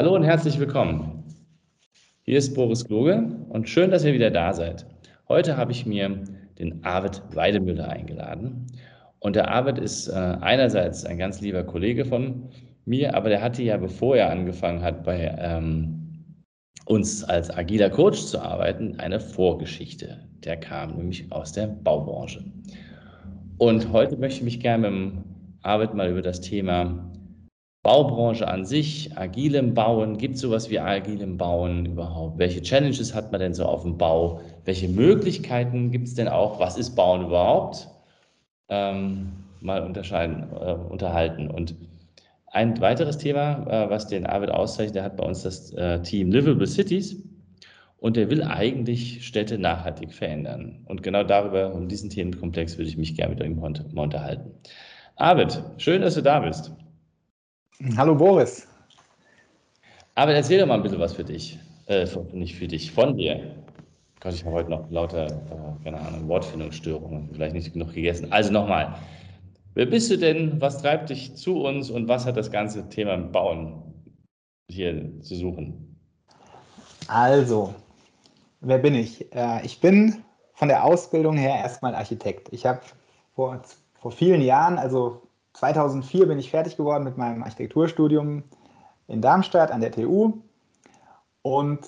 Hallo und herzlich willkommen. Hier ist Boris Kloge und schön, dass ihr wieder da seid. Heute habe ich mir den Arvid Weidemüller eingeladen. Und der Arvid ist äh, einerseits ein ganz lieber Kollege von mir, aber der hatte ja, bevor er angefangen hat, bei ähm, uns als agiler Coach zu arbeiten, eine Vorgeschichte. Der kam nämlich aus der Baubranche. Und heute möchte ich mich gerne mit dem Arvid mal über das Thema Baubranche an sich, agilem Bauen, gibt es sowas wie agilem Bauen überhaupt? Welche Challenges hat man denn so auf dem Bau? Welche Möglichkeiten gibt es denn auch? Was ist Bauen überhaupt? Ähm, mal unterscheiden, äh, unterhalten. Und ein weiteres Thema, äh, was den Arbeit auszeichnet, der hat bei uns das äh, Team Livable Cities und der will eigentlich Städte nachhaltig verändern. Und genau darüber, um diesen Themenkomplex, würde ich mich gerne mit euch mal unterhalten. Arvid, schön, dass du da bist. Hallo Boris. Aber erzähl doch mal ein bisschen was für dich. Äh, nicht für dich, von dir. Gott, ich habe heute noch lauter, äh, keine Ahnung, Wortfindungsstörungen, vielleicht nicht genug gegessen. Also nochmal. Wer bist du denn? Was treibt dich zu uns und was hat das ganze Thema Bauen hier zu suchen? Also, wer bin ich? Äh, ich bin von der Ausbildung her erstmal Architekt. Ich habe vor, vor vielen Jahren, also 2004 bin ich fertig geworden mit meinem Architekturstudium in Darmstadt an der TU und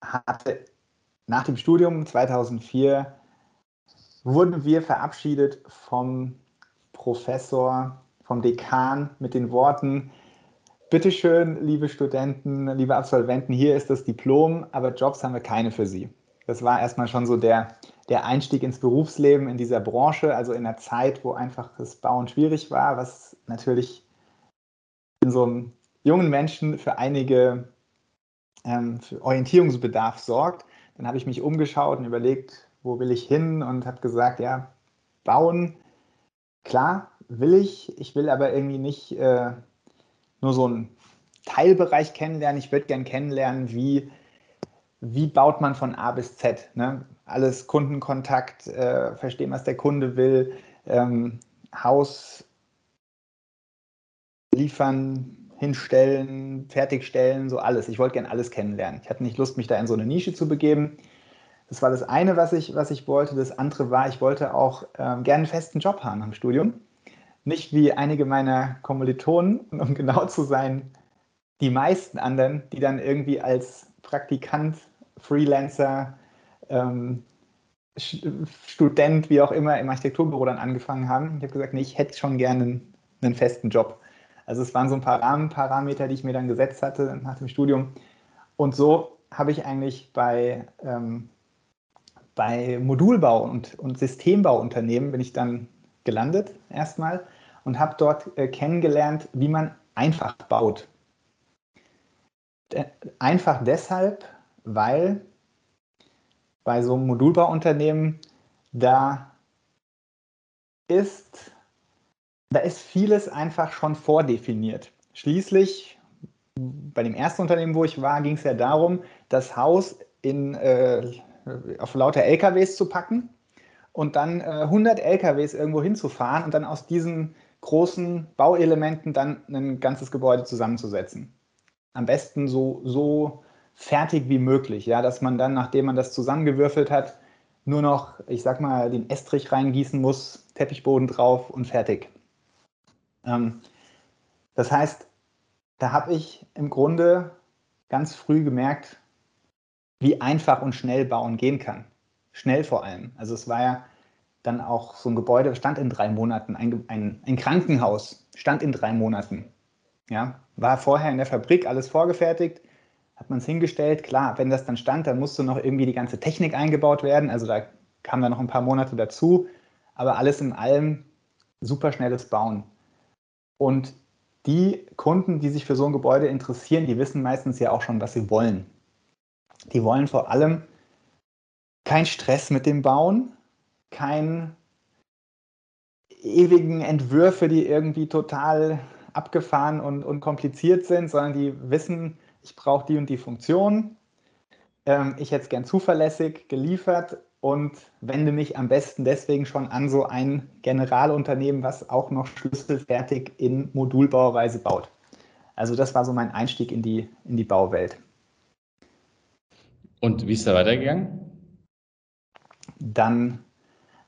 hatte nach dem Studium 2004 wurden wir verabschiedet vom Professor, vom Dekan mit den Worten, bitteschön, liebe Studenten, liebe Absolventen, hier ist das Diplom, aber Jobs haben wir keine für Sie. Das war erstmal schon so der, der Einstieg ins Berufsleben in dieser Branche, also in einer Zeit, wo einfach das Bauen schwierig war, was natürlich in so einem jungen Menschen für einige ähm, für Orientierungsbedarf sorgt. Dann habe ich mich umgeschaut und überlegt, wo will ich hin und habe gesagt, ja, bauen, klar, will ich. Ich will aber irgendwie nicht äh, nur so einen Teilbereich kennenlernen. Ich würde gerne kennenlernen, wie wie baut man von A bis Z? Ne? Alles Kundenkontakt, äh, verstehen, was der Kunde will, ähm, Haus liefern, hinstellen, fertigstellen, so alles. Ich wollte gerne alles kennenlernen. Ich hatte nicht Lust, mich da in so eine Nische zu begeben. Das war das eine, was ich, was ich wollte. Das andere war, ich wollte auch ähm, gerne einen festen Job haben am Studium. Nicht wie einige meiner Kommilitonen, um genau zu sein, die meisten anderen, die dann irgendwie als Praktikant, Freelancer, ähm, Student, wie auch immer, im Architekturbüro dann angefangen haben. Ich habe gesagt, nee, ich hätte schon gerne einen, einen, festen Job. Also es waren so ein paar Rahmenparameter, die ich mir dann gesetzt hatte nach dem Studium. Und so habe ich eigentlich bei, ähm, bei Modulbau und, und Systembauunternehmen bin ich dann gelandet erstmal und habe dort äh, kennengelernt, wie man einfach baut. Einfach deshalb, weil bei so einem Modulbauunternehmen da ist, da ist vieles einfach schon vordefiniert. Schließlich, bei dem ersten Unternehmen, wo ich war, ging es ja darum, das Haus in, äh, auf lauter LKWs zu packen und dann äh, 100 LKWs irgendwo hinzufahren und dann aus diesen großen Bauelementen dann ein ganzes Gebäude zusammenzusetzen am besten so, so fertig wie möglich, ja, dass man dann, nachdem man das zusammengewürfelt hat, nur noch, ich sag mal, den Estrich reingießen muss, Teppichboden drauf und fertig. Ähm, das heißt, da habe ich im Grunde ganz früh gemerkt, wie einfach und schnell bauen gehen kann. Schnell vor allem. Also es war ja dann auch so ein Gebäude, stand in drei Monaten, ein, ein, ein Krankenhaus stand in drei Monaten. Ja, war vorher in der Fabrik alles vorgefertigt, hat man es hingestellt. Klar, wenn das dann stand, dann musste noch irgendwie die ganze Technik eingebaut werden. Also da kamen dann noch ein paar Monate dazu. Aber alles in allem super schnelles Bauen. Und die Kunden, die sich für so ein Gebäude interessieren, die wissen meistens ja auch schon, was sie wollen. Die wollen vor allem keinen Stress mit dem Bauen, keinen ewigen Entwürfe, die irgendwie total abgefahren und, und kompliziert sind, sondern die wissen, ich brauche die und die Funktion. Ähm, ich hätte es gern zuverlässig geliefert und wende mich am besten deswegen schon an so ein Generalunternehmen, was auch noch schlüsselfertig in Modulbauweise baut. Also das war so mein Einstieg in die, in die Bauwelt. Und wie ist da weitergegangen? Dann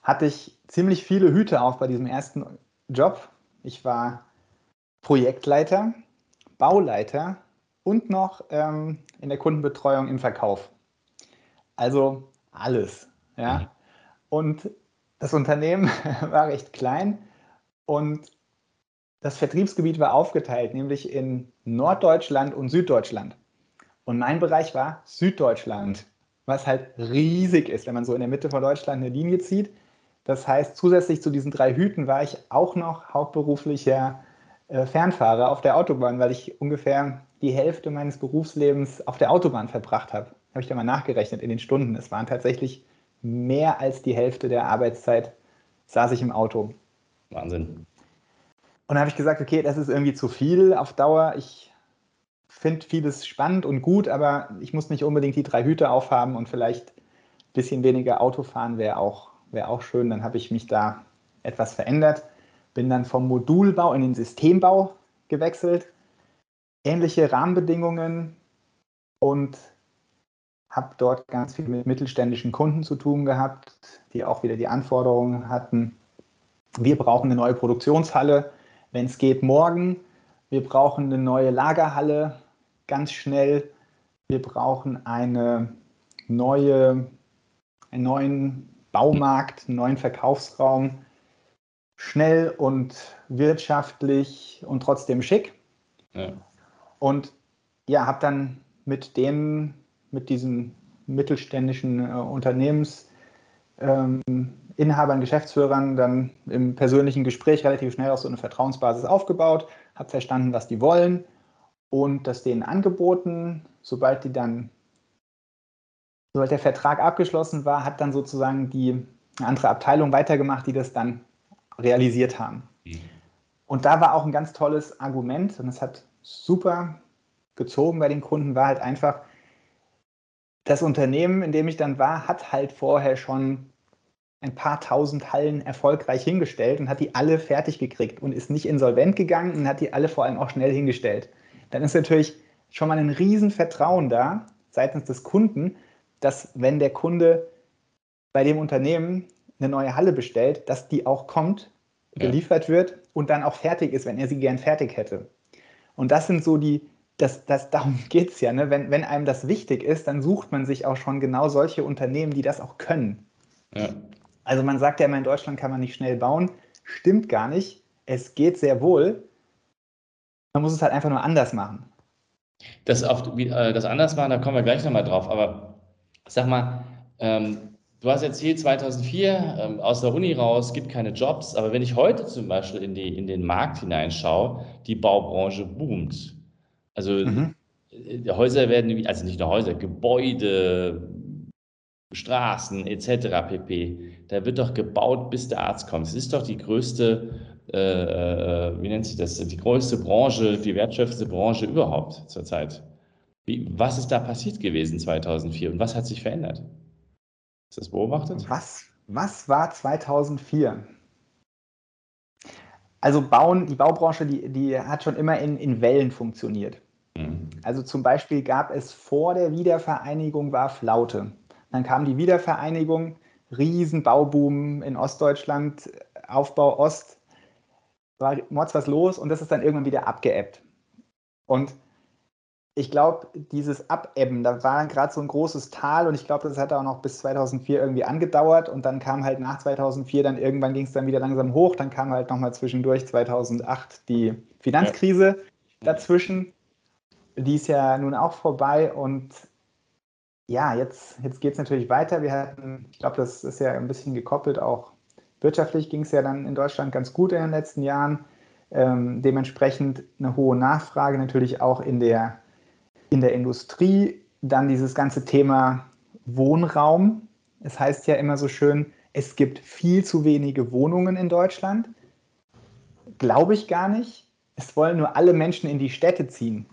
hatte ich ziemlich viele Hüte auf bei diesem ersten Job. Ich war Projektleiter, Bauleiter und noch ähm, in der Kundenbetreuung im Verkauf. Also alles. Ja? Mhm. Und das Unternehmen war recht klein und das Vertriebsgebiet war aufgeteilt, nämlich in Norddeutschland und Süddeutschland. Und mein Bereich war Süddeutschland, was halt riesig ist, wenn man so in der Mitte von Deutschland eine Linie zieht. Das heißt, zusätzlich zu diesen drei Hüten war ich auch noch hauptberuflicher äh, Fernfahrer auf der Autobahn, weil ich ungefähr die Hälfte meines Berufslebens auf der Autobahn verbracht habe. Habe ich da mal nachgerechnet in den Stunden. Es waren tatsächlich mehr als die Hälfte der Arbeitszeit saß ich im Auto. Wahnsinn. Und da habe ich gesagt, okay, das ist irgendwie zu viel auf Dauer. Ich finde vieles spannend und gut, aber ich muss nicht unbedingt die drei Hüte aufhaben und vielleicht ein bisschen weniger Auto fahren wäre auch, wär auch schön. Dann habe ich mich da etwas verändert bin dann vom Modulbau in den Systembau gewechselt. Ähnliche Rahmenbedingungen und habe dort ganz viel mit mittelständischen Kunden zu tun gehabt, die auch wieder die Anforderungen hatten. Wir brauchen eine neue Produktionshalle, wenn es geht, morgen. Wir brauchen eine neue Lagerhalle ganz schnell. Wir brauchen eine neue, einen neuen Baumarkt, einen neuen Verkaufsraum schnell und wirtschaftlich und trotzdem schick. Ja. Und ja, habe dann mit denen, mit diesen mittelständischen äh, Unternehmensinhabern, ähm, Geschäftsführern dann im persönlichen Gespräch relativ schnell auch so eine Vertrauensbasis aufgebaut, habe verstanden, was die wollen und das denen angeboten. Sobald die dann, sobald der Vertrag abgeschlossen war, hat dann sozusagen die andere Abteilung weitergemacht, die das dann realisiert haben. Mhm. Und da war auch ein ganz tolles Argument und es hat super gezogen bei den Kunden, war halt einfach, das Unternehmen, in dem ich dann war, hat halt vorher schon ein paar tausend Hallen erfolgreich hingestellt und hat die alle fertig gekriegt und ist nicht insolvent gegangen und hat die alle vor allem auch schnell hingestellt. Dann ist natürlich schon mal ein Riesenvertrauen da seitens des Kunden, dass wenn der Kunde bei dem Unternehmen eine neue Halle bestellt, dass die auch kommt, geliefert ja. wird und dann auch fertig ist, wenn er sie gern fertig hätte. Und das sind so die, das, das, darum geht es ja. Ne? Wenn, wenn einem das wichtig ist, dann sucht man sich auch schon genau solche Unternehmen, die das auch können. Ja. Also man sagt ja immer, in Deutschland kann man nicht schnell bauen. Stimmt gar nicht. Es geht sehr wohl. Man muss es halt einfach nur anders machen. Das, auf, äh, das anders machen, da kommen wir gleich nochmal drauf. Aber sag mal, ähm, Du hast erzählt, 2004 ähm, aus der Uni raus, gibt keine Jobs, aber wenn ich heute zum Beispiel in, die, in den Markt hineinschaue, die Baubranche boomt. Also mhm. Äh, Häuser werden, also nicht nur Häuser, Gebäude, Straßen etc. pp. Da wird doch gebaut, bis der Arzt kommt. Es ist doch die größte, äh, äh, wie nennt sich das, die größte Branche, die wertschöpfendste Branche überhaupt zurzeit. Wie, was ist da passiert gewesen 2004 und was hat sich verändert? Ist das beobachtet? Was, was war 2004? Also Bauen, die Baubranche, die, die hat schon immer in, in Wellen funktioniert. Mhm. Also zum Beispiel gab es vor der Wiedervereinigung war Flaute. Dann kam die Wiedervereinigung, Riesenbauboom in Ostdeutschland, Aufbau Ost, war mords was los und das ist dann irgendwann wieder abgeebbt. Und ich glaube, dieses Abebben, da war gerade so ein großes Tal und ich glaube, das hat auch noch bis 2004 irgendwie angedauert und dann kam halt nach 2004, dann irgendwann ging es dann wieder langsam hoch, dann kam halt nochmal zwischendurch 2008 die Finanzkrise ja. dazwischen. Die ist ja nun auch vorbei und ja, jetzt, jetzt geht es natürlich weiter. Wir hatten, ich glaube, das ist ja ein bisschen gekoppelt, auch wirtschaftlich ging es ja dann in Deutschland ganz gut in den letzten Jahren. Ähm, dementsprechend eine hohe Nachfrage natürlich auch in der, in der Industrie. Dann dieses ganze Thema Wohnraum. Es heißt ja immer so schön, es gibt viel zu wenige Wohnungen in Deutschland. Glaube ich gar nicht. Es wollen nur alle Menschen in die Städte ziehen.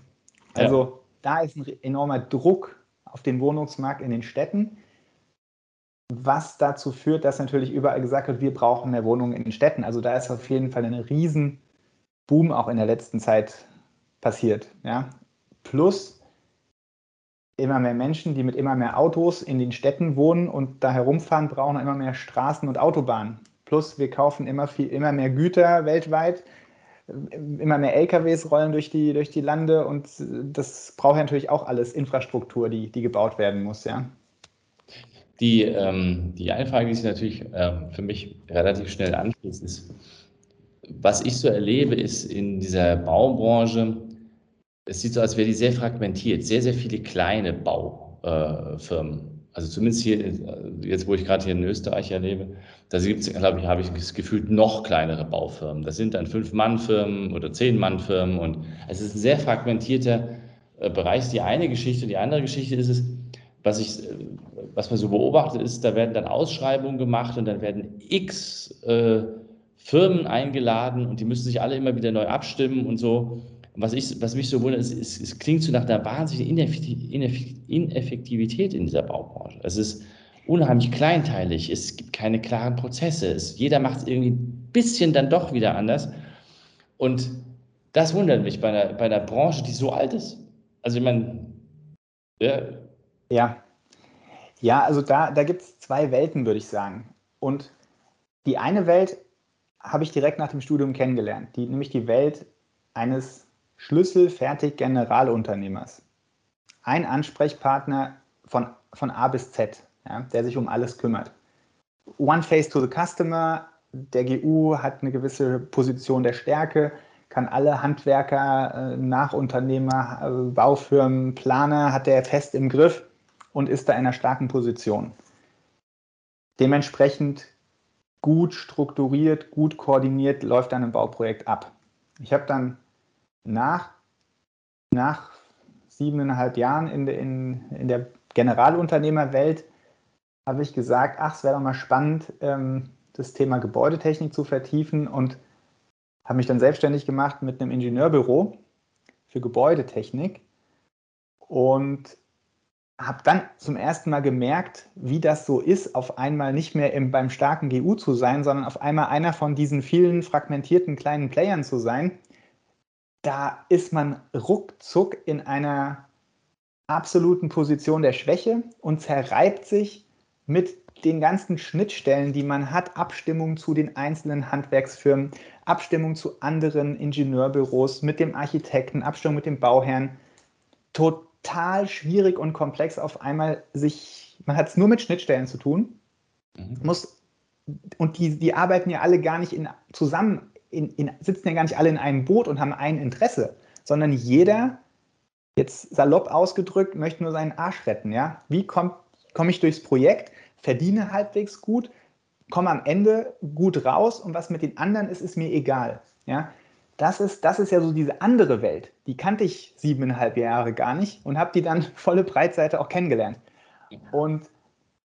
Also ja. da ist ein enormer Druck auf den Wohnungsmarkt in den Städten, was dazu führt, dass natürlich überall gesagt wird, wir brauchen mehr Wohnungen in den Städten. Also da ist auf jeden Fall ein Riesenboom auch in der letzten Zeit passiert. Ja? Plus immer mehr Menschen, die mit immer mehr Autos in den Städten wohnen und da herumfahren, brauchen immer mehr Straßen und Autobahnen. Plus wir kaufen immer, viel, immer mehr Güter weltweit, immer mehr LKWs rollen durch die, durch die Lande und das braucht ja natürlich auch alles Infrastruktur, die, die gebaut werden muss, ja. Die, ähm, die eine Frage, die sich natürlich ähm, für mich relativ schnell anschließt, ist, was ich so erlebe, ist in dieser Baubranche, es sieht so aus, als wäre die sehr fragmentiert, sehr, sehr viele kleine Baufirmen. Äh, also zumindest hier, jetzt wo ich gerade hier in Österreich erlebe, da gibt es, glaube ich, habe ich das gefühlt noch kleinere Baufirmen. Das sind dann Fünf-Mann-Firmen oder Zehn-Mann-Firmen und es ist ein sehr fragmentierter äh, Bereich. Die eine Geschichte, die andere Geschichte ist es, was ich, äh, was man so beobachtet, ist, da werden dann Ausschreibungen gemacht und dann werden x äh, Firmen eingeladen und die müssen sich alle immer wieder neu abstimmen und so was, ich, was mich so wundert, ist, es, es klingt so nach einer wahnsinnigen Ineffektivität in dieser Baubranche. Es ist unheimlich kleinteilig, es gibt keine klaren Prozesse, es, jeder macht es irgendwie ein bisschen dann doch wieder anders. Und das wundert mich bei einer, bei einer Branche, die so alt ist. Also ich meine, ja. Ja, ja also da, da gibt es zwei Welten, würde ich sagen. Und die eine Welt habe ich direkt nach dem Studium kennengelernt, die, nämlich die Welt eines schlüsselfertig Generalunternehmers. Ein Ansprechpartner von, von A bis Z, ja, der sich um alles kümmert. One face to the customer, der GU hat eine gewisse Position der Stärke, kann alle Handwerker, äh, Nachunternehmer, äh, Baufirmen, Planer, hat er fest im Griff und ist da in einer starken Position. Dementsprechend gut strukturiert, gut koordiniert läuft dann ein Bauprojekt ab. Ich habe dann nach, nach siebeneinhalb Jahren in, in, in der Generalunternehmerwelt habe ich gesagt, ach, es wäre doch mal spannend, ähm, das Thema Gebäudetechnik zu vertiefen und habe mich dann selbstständig gemacht mit einem Ingenieurbüro für Gebäudetechnik und habe dann zum ersten Mal gemerkt, wie das so ist, auf einmal nicht mehr im, beim starken GU zu sein, sondern auf einmal einer von diesen vielen fragmentierten kleinen Playern zu sein, da ist man ruckzuck in einer absoluten Position der Schwäche und zerreibt sich mit den ganzen Schnittstellen, die man hat, Abstimmung zu den einzelnen Handwerksfirmen, Abstimmung zu anderen Ingenieurbüros, mit dem Architekten, Abstimmung mit dem Bauherrn. Total schwierig und komplex auf einmal sich, man hat es nur mit Schnittstellen zu tun, mhm. muss, und die, die arbeiten ja alle gar nicht in, zusammen in, in, sitzen ja gar nicht alle in einem Boot und haben ein Interesse, sondern jeder, jetzt salopp ausgedrückt, möchte nur seinen Arsch retten. Ja? Wie komme komm ich durchs Projekt, verdiene halbwegs gut, komme am Ende gut raus und was mit den anderen ist, ist mir egal. Ja? Das, ist, das ist ja so diese andere Welt. Die kannte ich siebeneinhalb Jahre gar nicht und habe die dann volle Breitseite auch kennengelernt. Und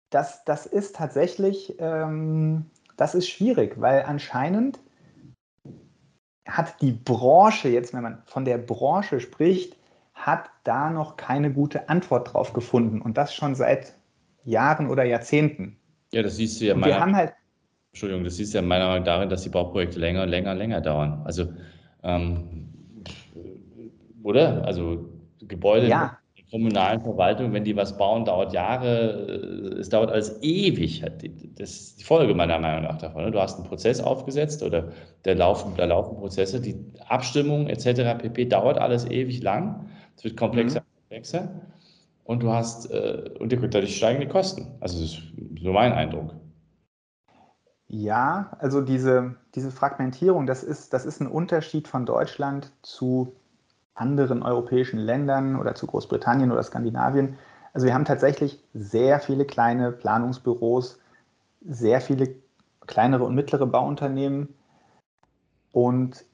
das, das ist tatsächlich, ähm, das ist schwierig, weil anscheinend hat die Branche, jetzt wenn man von der Branche spricht, hat da noch keine gute Antwort drauf gefunden. Und das schon seit Jahren oder Jahrzehnten. Ja, das siehst du ja meiner, wir haben halt, Entschuldigung, das siehst du ja meiner Meinung nach darin, dass die Bauprojekte länger, länger, länger dauern. Also, ähm, oder? Also Gebäude ja kommunalen Verwaltung, wenn die was bauen, dauert Jahre, äh, es dauert alles ewig. Das ist die Folge meiner Meinung nach davon. Ne? Du hast einen Prozess aufgesetzt oder da laufen, da laufen Prozesse, die Abstimmung etc. pp. dauert alles ewig lang. Es wird komplexer mhm. und komplexer. Und du hast, äh, und dadurch steigen die Kosten. Also das ist so mein Eindruck. Ja, also diese, diese Fragmentierung, das ist, das ist ein Unterschied von Deutschland zu anderen europäischen Ländern oder zu Großbritannien oder Skandinavien. Also wir haben tatsächlich sehr viele kleine Planungsbüros, sehr viele kleinere und mittlere Bauunternehmen. Und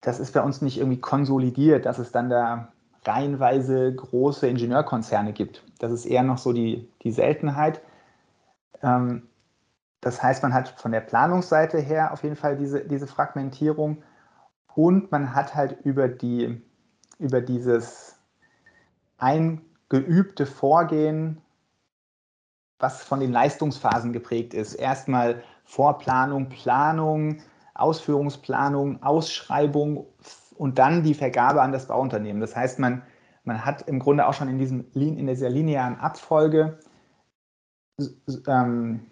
das ist bei uns nicht irgendwie konsolidiert, dass es dann da reihenweise große Ingenieurkonzerne gibt. Das ist eher noch so die, die Seltenheit. Ähm, das heißt, man hat von der Planungsseite her auf jeden Fall diese, diese Fragmentierung und man hat halt über, die, über dieses eingeübte Vorgehen, was von den Leistungsphasen geprägt ist. Erstmal Vorplanung, Planung, Ausführungsplanung, Ausschreibung und dann die Vergabe an das Bauunternehmen. Das heißt, man, man hat im Grunde auch schon in, diesem, in dieser linearen Abfolge ähm,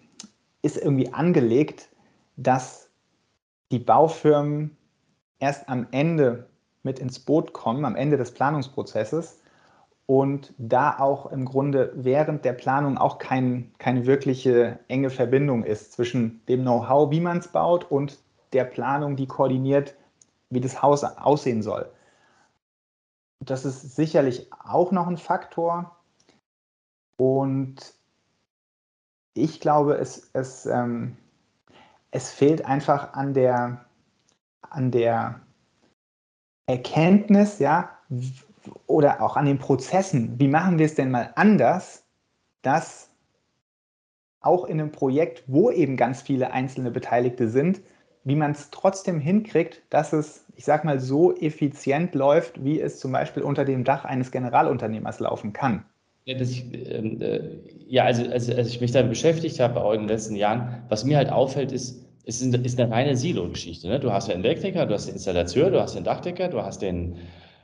ist irgendwie angelegt, dass die Baufirmen erst am Ende mit ins Boot kommen, am Ende des Planungsprozesses und da auch im Grunde während der Planung auch kein, keine wirkliche enge Verbindung ist zwischen dem Know-how, wie man es baut und der Planung, die koordiniert, wie das Haus aussehen soll. Das ist sicherlich auch noch ein Faktor. Und ich glaube, es, es, ähm, es fehlt einfach an der, an der Erkenntnis, ja, oder auch an den Prozessen. Wie machen wir es denn mal anders, dass auch in einem Projekt, wo eben ganz viele einzelne Beteiligte sind, wie man es trotzdem hinkriegt, dass es, ich sag mal, so effizient läuft, wie es zum Beispiel unter dem Dach eines Generalunternehmers laufen kann. Ja, ich, ähm, äh, ja also, also, als ich mich damit beschäftigt habe auch in den letzten Jahren, was mir halt auffällt, ist, es ist, eine reine Silo-Geschichte. Ne? Du hast den Elektriker, du hast den Installateur, du hast den Dachdecker, du hast den,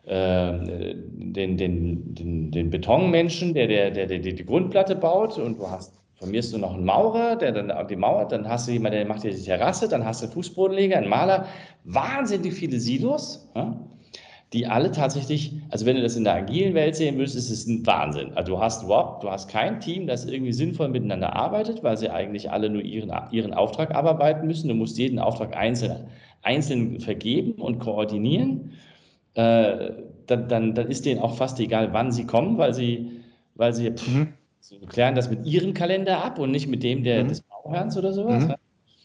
äh, den, den, den, den Betonmenschen, der, der, der, der die Grundplatte baut und du hast von mir ist nur noch ein Maurer, der dann die mauert, dann hast du jemanden, der macht dir die Terrasse, dann hast du einen Fußbodenleger, einen Maler. Wahnsinnig viele Silos, ja, die alle tatsächlich, also wenn du das in der agilen Welt sehen würdest, ist es ein Wahnsinn. Also du hast überhaupt, du hast kein Team, das irgendwie sinnvoll miteinander arbeitet, weil sie eigentlich alle nur ihren, ihren Auftrag abarbeiten müssen. Du musst jeden Auftrag einzeln, einzeln vergeben und koordinieren. Äh, dann, dann, dann ist denen auch fast egal, wann sie kommen, weil sie, weil sie pff, mhm Sie klären das mit ihrem Kalender ab und nicht mit dem der, mhm. des Bauherrns oder sowas.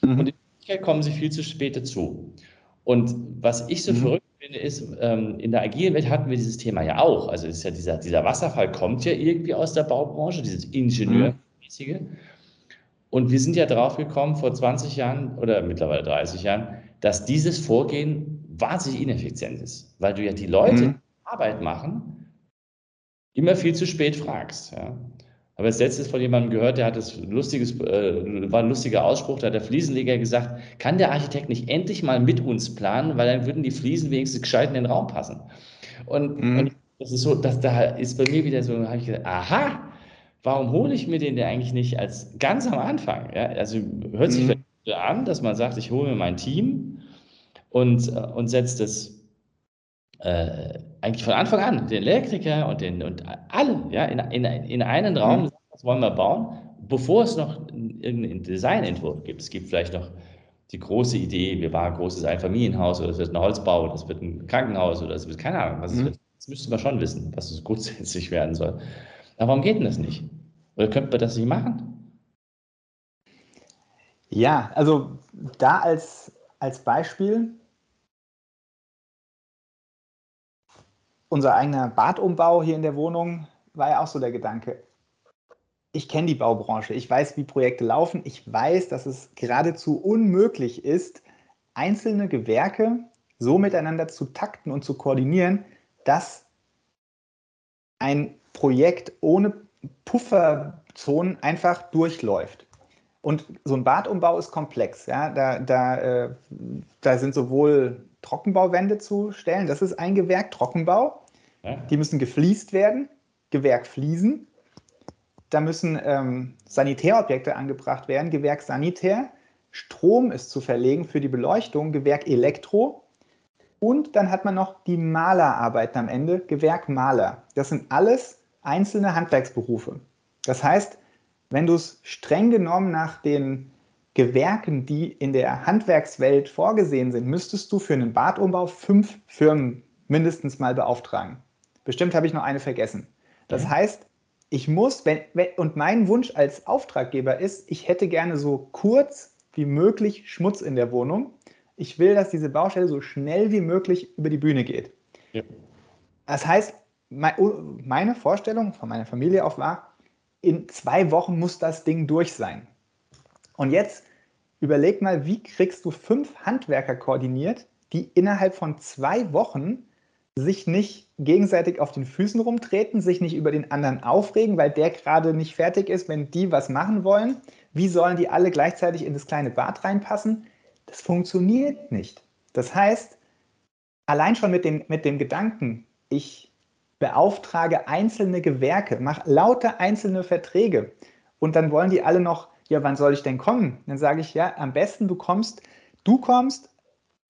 Mhm. mhm. Und in Wirklichkeit kommen sie viel zu spät dazu. Und was ich so mhm. verrückt finde, ist, ähm, in der agilen Welt hatten wir dieses Thema ja auch. Also ist ja dieser, dieser Wasserfall kommt ja irgendwie aus der Baubranche, dieses Ingenieurmäßige. Und wir sind ja drauf gekommen vor 20 Jahren oder mittlerweile 30 Jahren, dass dieses Vorgehen wahnsinnig ineffizient ist, weil du ja die Leute, die Arbeit machen, immer viel zu spät fragst. Ja habe jetzt letztes von jemandem gehört, der hat das lustiges, äh, war ein lustiger Ausspruch, da hat der Fliesenleger gesagt, kann der Architekt nicht endlich mal mit uns planen, weil dann würden die Fliesen wenigstens gescheit in den Raum passen. Und, mhm. und das ist so, dass da ist bei mir wieder so, habe ich gesagt, aha, warum hole ich mir den denn eigentlich nicht als ganz am Anfang? Ja, also hört sich mhm. an, dass man sagt, ich hole mir mein Team und, äh, und setze das äh, eigentlich von Anfang an, den Elektriker und, den, und alle ja, in, in, in einen Raum, mhm. was wollen wir bauen, bevor es noch irgendeinen Designentwurf gibt. Es gibt vielleicht noch die große Idee, wir bauen ein großes Einfamilienhaus oder es wird ein Holzbau oder es wird ein Krankenhaus oder es wird keine Ahnung, was es mhm. wird. Das müsste man schon wissen, was es grundsätzlich werden soll. Aber warum geht denn das nicht? Oder könnte man das nicht machen? Ja, also da als, als Beispiel, unser eigener Badumbau hier in der Wohnung war ja auch so der Gedanke. Ich kenne die Baubranche, ich weiß, wie Projekte laufen, ich weiß, dass es geradezu unmöglich ist, einzelne Gewerke so miteinander zu takten und zu koordinieren, dass ein Projekt ohne Pufferzonen einfach durchläuft. Und so ein Badumbau ist komplex. Ja? Da, da, äh, da sind sowohl Trockenbauwände zu stellen. Das ist ein Gewerk, Trockenbau. Ja. Die müssen gefliest werden, Gewerk Fliesen. Da müssen ähm, Sanitärobjekte angebracht werden, Gewerk Sanitär. Strom ist zu verlegen für die Beleuchtung, Gewerk Elektro. Und dann hat man noch die Malerarbeiten am Ende, Gewerk Maler. Das sind alles einzelne Handwerksberufe. Das heißt, wenn du es streng genommen nach den Gewerken, die in der Handwerkswelt vorgesehen sind, müsstest du für einen Badumbau fünf Firmen mindestens mal beauftragen. Bestimmt habe ich noch eine vergessen. Das ja. heißt, ich muss, wenn, wenn, und mein Wunsch als Auftraggeber ist, ich hätte gerne so kurz wie möglich Schmutz in der Wohnung. ich will, dass diese Baustelle so schnell wie möglich über die Bühne geht. Ja. Das heißt, meine Vorstellung von meiner Familie auch war, in zwei Wochen muss das Ding durch sein. Und jetzt überleg mal, wie kriegst du fünf Handwerker koordiniert, die innerhalb von zwei Wochen sich nicht gegenseitig auf den Füßen rumtreten, sich nicht über den anderen aufregen, weil der gerade nicht fertig ist, wenn die was machen wollen. Wie sollen die alle gleichzeitig in das kleine Bad reinpassen? Das funktioniert nicht. Das heißt, allein schon mit dem, mit dem Gedanken, ich beauftrage einzelne Gewerke, mache lauter einzelne Verträge und dann wollen die alle noch, ja, wann soll ich denn kommen? Dann sage ich, ja, am besten du kommst, du kommst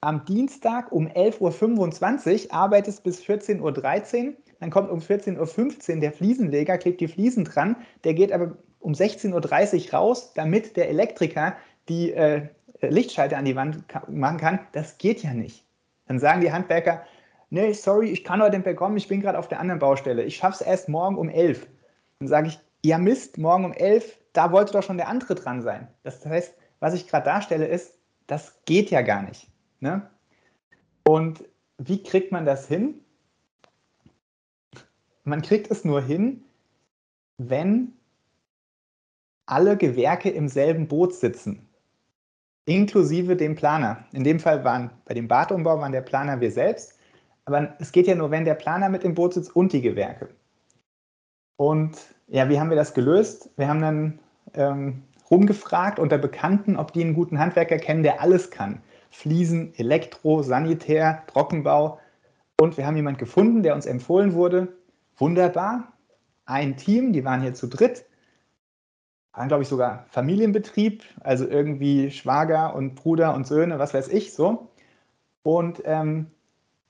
am Dienstag um 11.25 Uhr, arbeitest bis 14.13 Uhr, dann kommt um 14.15 Uhr der Fliesenleger, klebt die Fliesen dran, der geht aber um 16.30 Uhr raus, damit der Elektriker die äh, Lichtschalter an die Wand machen kann. Das geht ja nicht. Dann sagen die Handwerker, nee, sorry, ich kann heute nicht kommen, ich bin gerade auf der anderen Baustelle. Ich schaffe es erst morgen um 11. Dann sage ich, ja Mist, morgen um 11, da wollte doch schon der andere dran sein. Das heißt, was ich gerade darstelle, ist, das geht ja gar nicht. Ne? Und wie kriegt man das hin? Man kriegt es nur hin, wenn alle Gewerke im selben Boot sitzen, inklusive dem Planer. In dem Fall waren bei dem Badumbau waren der Planer wir selbst, aber es geht ja nur, wenn der Planer mit im Boot sitzt und die Gewerke. Und ja, wie haben wir das gelöst? Wir haben dann ähm, rumgefragt unter Bekannten, ob die einen guten Handwerker kennen, der alles kann. Fliesen, Elektro, Sanitär, Trockenbau. Und wir haben jemanden gefunden, der uns empfohlen wurde. Wunderbar. Ein Team, die waren hier zu dritt. Waren, glaube ich, sogar Familienbetrieb, also irgendwie Schwager und Bruder und Söhne, was weiß ich so. Und ähm,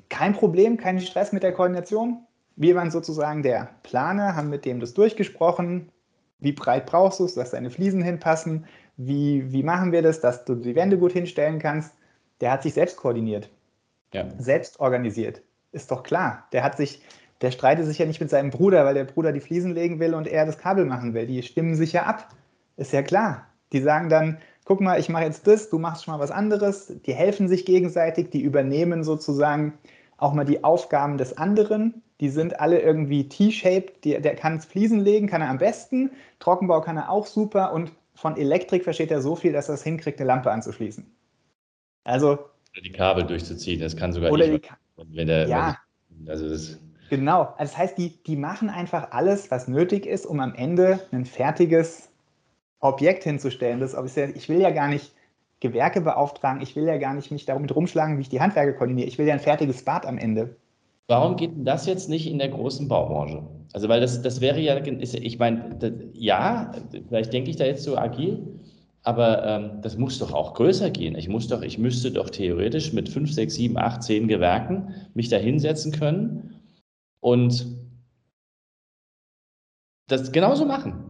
kein Problem, kein Stress mit der Koordination. Wir waren sozusagen der Planer, haben mit dem das durchgesprochen. Wie breit brauchst du es, dass deine Fliesen hinpassen? Wie, wie machen wir das, dass du die Wände gut hinstellen kannst? der hat sich selbst koordiniert, ja. selbst organisiert. Ist doch klar. Der hat sich, der streitet sich ja nicht mit seinem Bruder, weil der Bruder die Fliesen legen will und er das Kabel machen will. Die stimmen sich ja ab. Ist ja klar. Die sagen dann, guck mal, ich mache jetzt das, du machst schon mal was anderes. Die helfen sich gegenseitig, die übernehmen sozusagen auch mal die Aufgaben des anderen. Die sind alle irgendwie T-shaped. Der kann Fliesen legen, kann er am besten. Trockenbau kann er auch super. Und von Elektrik versteht er so viel, dass er es hinkriegt, eine Lampe anzuschließen. Also. Oder die Kabel durchzuziehen, das kann sogar oder ich, die wenn der, ja, wenn also das genau. Also das heißt, die, die machen einfach alles, was nötig ist, um am Ende ein fertiges Objekt hinzustellen. Das, ich will ja gar nicht Gewerke beauftragen, ich will ja gar nicht mich damit rumschlagen, wie ich die Handwerke koordiniere. Ich will ja ein fertiges Bad am Ende. Warum geht denn das jetzt nicht in der großen Baubranche? Also, weil das, das wäre ja, ich meine, ja, vielleicht denke ich da jetzt so agil, aber ähm, das muss doch auch größer gehen. Ich muss doch, ich müsste doch theoretisch mit fünf, sechs, sieben, acht, zehn Gewerken mich da hinsetzen können und das genauso machen.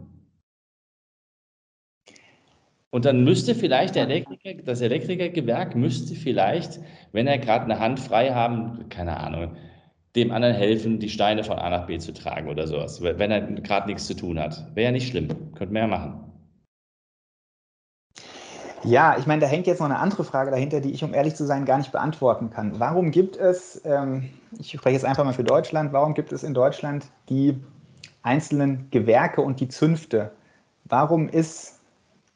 Und dann müsste vielleicht der Elektriker, das Elektrikergewerk müsste vielleicht, wenn er gerade eine Hand frei haben, keine Ahnung, dem anderen helfen, die Steine von A nach B zu tragen oder sowas, wenn er gerade nichts zu tun hat. Wäre ja nicht schlimm, könnte man ja machen. Ja, ich meine, da hängt jetzt noch eine andere Frage dahinter, die ich, um ehrlich zu sein, gar nicht beantworten kann. Warum gibt es, ähm, ich spreche jetzt einfach mal für Deutschland, warum gibt es in Deutschland die einzelnen Gewerke und die Zünfte? Warum ist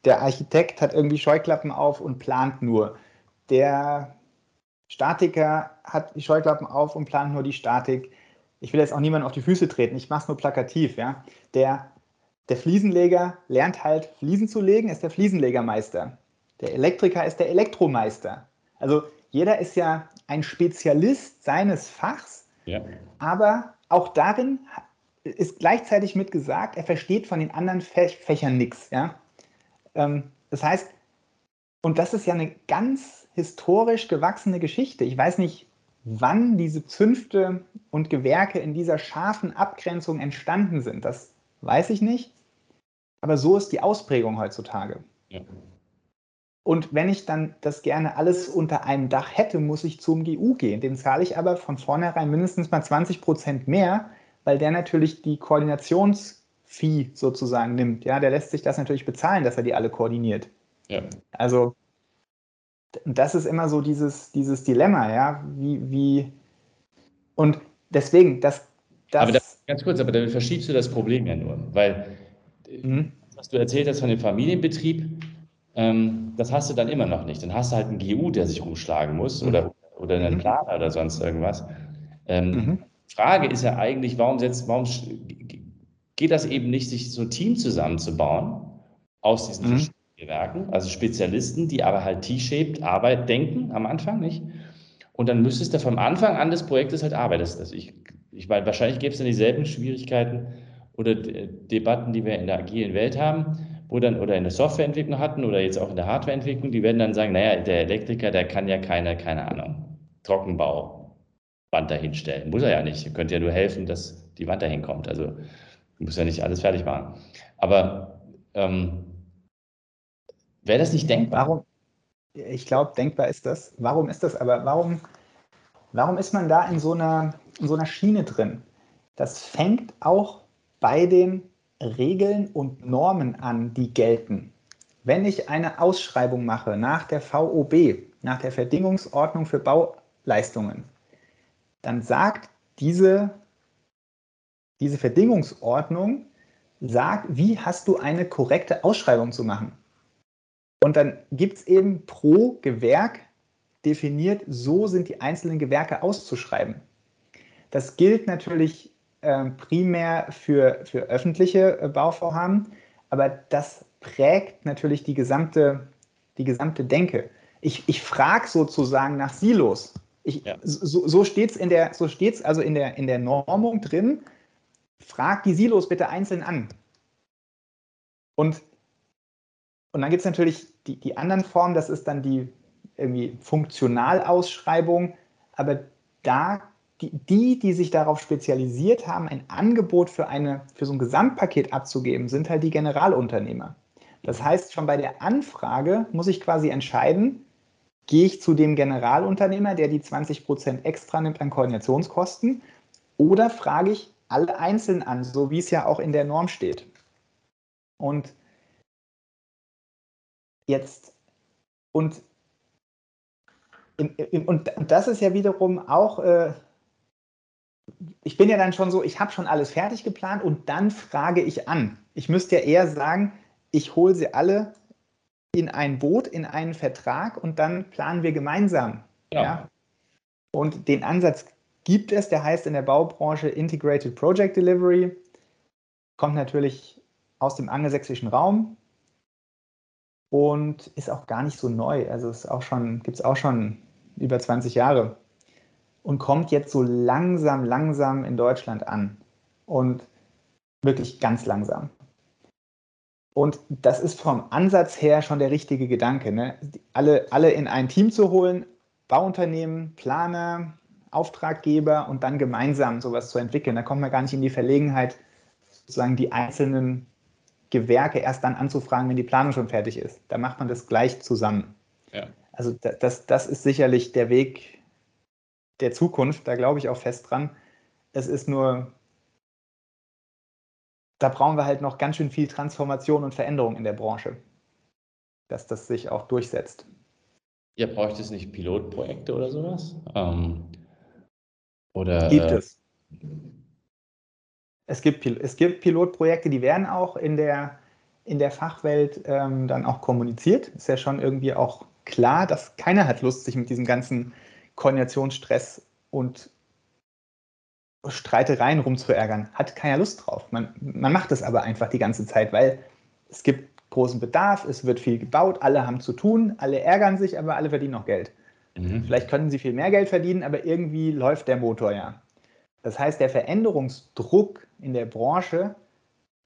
der Architekt hat irgendwie Scheuklappen auf und plant nur? Der Statiker hat die Scheuklappen auf und plant nur die Statik. Ich will jetzt auch niemanden auf die Füße treten, ich mache es nur plakativ. Ja? Der, der Fliesenleger lernt halt Fliesen zu legen, ist der Fliesenlegermeister. Der Elektriker ist der Elektromeister. Also jeder ist ja ein Spezialist seines Fachs, ja. aber auch darin ist gleichzeitig mit gesagt, er versteht von den anderen Fächern nichts. Ja? Ähm, das heißt, und das ist ja eine ganz historisch gewachsene Geschichte. Ich weiß nicht, wann diese Zünfte und Gewerke in dieser scharfen Abgrenzung entstanden sind. Das weiß ich nicht. Aber so ist die Ausprägung heutzutage. Ja. Und wenn ich dann das gerne alles unter einem Dach hätte, muss ich zum GU gehen. Dem zahle ich aber von vornherein mindestens mal 20 Prozent mehr, weil der natürlich die Koordinationsfee sozusagen nimmt. Ja, der lässt sich das natürlich bezahlen, dass er die alle koordiniert. Ja. Also das ist immer so dieses, dieses Dilemma, ja, wie, wie, und deswegen, das, das aber das, ganz kurz, aber damit verschiebst du das Problem ja nur, weil mhm. was du erzählt hast von dem Familienbetrieb, ähm, das hast du dann immer noch nicht. Dann hast du halt einen GU, der sich rumschlagen muss mhm. oder, oder einen mhm. Planer oder sonst irgendwas. Ähm, mhm. Frage ist ja eigentlich, warum, setzt, warum geht das eben nicht, sich so ein Team zusammenzubauen aus diesen mhm. Gewerken, also Spezialisten, die aber halt T-shaped Arbeit denken am Anfang, nicht? Und dann müsstest du vom Anfang an des Projektes halt arbeiten. Das ich, ich meine, wahrscheinlich gäbe es dann dieselben Schwierigkeiten oder De Debatten, die wir in der agilen Welt haben, wo dann oder in der Softwareentwicklung hatten oder jetzt auch in der Hardwareentwicklung, die werden dann sagen, naja, der Elektriker, der kann ja keine, keine Ahnung, Trockenbau Wand dahinstellen. Muss er ja nicht. Ihr könnt ja nur helfen, dass die Wand dahin kommt. Also muss ja nicht alles fertig machen. Aber ähm, Wäre das nicht denkbar? Warum? Ich glaube, denkbar ist das. Warum ist das aber? Warum, warum ist man da in so, einer, in so einer Schiene drin? Das fängt auch bei den Regeln und Normen an, die gelten. Wenn ich eine Ausschreibung mache nach der VOB, nach der Verdingungsordnung für Bauleistungen, dann sagt diese, diese Verdingungsordnung, sagt, wie hast du eine korrekte Ausschreibung zu machen. Und dann gibt es eben pro Gewerk definiert, so sind die einzelnen Gewerke auszuschreiben. Das gilt natürlich äh, primär für, für öffentliche äh, Bauvorhaben, aber das prägt natürlich die gesamte, die gesamte Denke. Ich, ich frage sozusagen nach Silos. Ich, ja. So, so steht es so steht's also in der, in der Normung drin. Frag die Silos bitte einzeln an. Und und dann gibt es natürlich die, die anderen Formen, das ist dann die irgendwie Funktionalausschreibung, aber da die, die, sich darauf spezialisiert haben, ein Angebot für, eine, für so ein Gesamtpaket abzugeben, sind halt die Generalunternehmer. Das heißt, schon bei der Anfrage muss ich quasi entscheiden, gehe ich zu dem Generalunternehmer, der die 20% extra nimmt an Koordinationskosten, oder frage ich alle einzeln an, so wie es ja auch in der Norm steht. Und jetzt und, in, in, und das ist ja wiederum auch, äh, ich bin ja dann schon so, ich habe schon alles fertig geplant und dann frage ich an. Ich müsste ja eher sagen, ich hole sie alle in ein Boot, in einen Vertrag und dann planen wir gemeinsam. Ja. ja. Und den Ansatz gibt es, der heißt in der Baubranche Integrated Project Delivery, kommt natürlich aus dem angelsächsischen Raum, und ist auch gar nicht so neu. Also es auch schon, gibt es auch schon über 20 Jahre und kommt jetzt so langsam, langsam in Deutschland an. Und wirklich ganz langsam. Und das ist vom Ansatz her schon der richtige Gedanke. Ne? Alle, alle in ein Team zu holen, Bauunternehmen, Planer, Auftraggeber und dann gemeinsam sowas zu entwickeln. Da kommt man gar nicht in die Verlegenheit, sozusagen die einzelnen Gewerke erst dann anzufragen, wenn die Planung schon fertig ist. Da macht man das gleich zusammen. Ja. Also das, das ist sicherlich der Weg der Zukunft, da glaube ich auch fest dran. Es ist nur, da brauchen wir halt noch ganz schön viel Transformation und Veränderung in der Branche, dass das sich auch durchsetzt. Ja, bräuchte es nicht Pilotprojekte oder sowas? Ähm, oder, Gibt es. Es gibt, es gibt Pilotprojekte, die werden auch in der, in der Fachwelt ähm, dann auch kommuniziert. Ist ja schon irgendwie auch klar, dass keiner hat Lust, sich mit diesem ganzen Koordinationsstress und Streitereien rumzuärgern. Hat keiner Lust drauf. Man, man macht es aber einfach die ganze Zeit, weil es gibt großen Bedarf, es wird viel gebaut, alle haben zu tun, alle ärgern sich, aber alle verdienen noch Geld. Mhm. Vielleicht können sie viel mehr Geld verdienen, aber irgendwie läuft der Motor ja. Das heißt, der Veränderungsdruck in der Branche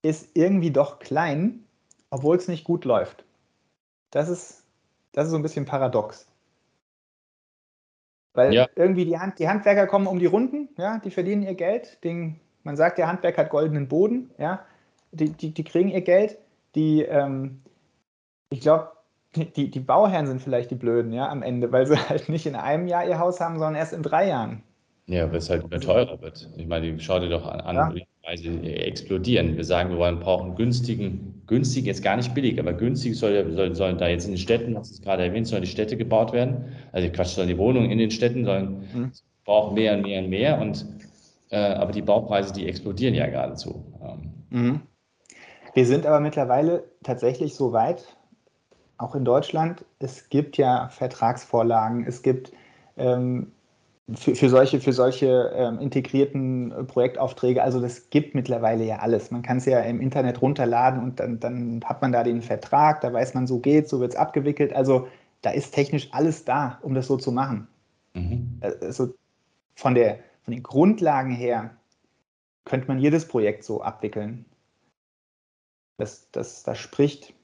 ist irgendwie doch klein, obwohl es nicht gut läuft. Das ist, das ist so ein bisschen paradox. Weil ja. irgendwie die, Hand, die Handwerker kommen um die Runden, ja, die verdienen ihr Geld. Den, man sagt, der Handwerk hat goldenen Boden, ja, die, die, die kriegen ihr Geld. Die, ähm, ich glaube, die, die Bauherren sind vielleicht die Blöden, ja, am Ende, weil sie halt nicht in einem Jahr ihr Haus haben, sondern erst in drei Jahren. Ja, weil es halt immer teurer wird. Ich meine, schau dir doch an, ja. die Preise explodieren. Wir sagen, wir wollen, brauchen günstigen günstig, jetzt gar nicht billig, aber günstig soll, soll, sollen da jetzt in den Städten, was du gerade erwähnt, sollen die Städte gebaut werden. Also Quatsch, sollen die Wohnungen in den Städten sollen mhm. brauchen mehr und mehr und mehr. Und äh, aber die Baupreise, die explodieren ja geradezu. Ähm. Mhm. Wir sind aber mittlerweile tatsächlich so weit, auch in Deutschland, es gibt ja Vertragsvorlagen, es gibt ähm, für, für solche, für solche ähm, integrierten Projektaufträge, also das gibt mittlerweile ja alles. Man kann es ja im Internet runterladen und dann, dann hat man da den Vertrag, da weiß man, so geht, so wird es abgewickelt. Also da ist technisch alles da, um das so zu machen. Mhm. Also von, der, von den Grundlagen her könnte man jedes Projekt so abwickeln. Das, das, das spricht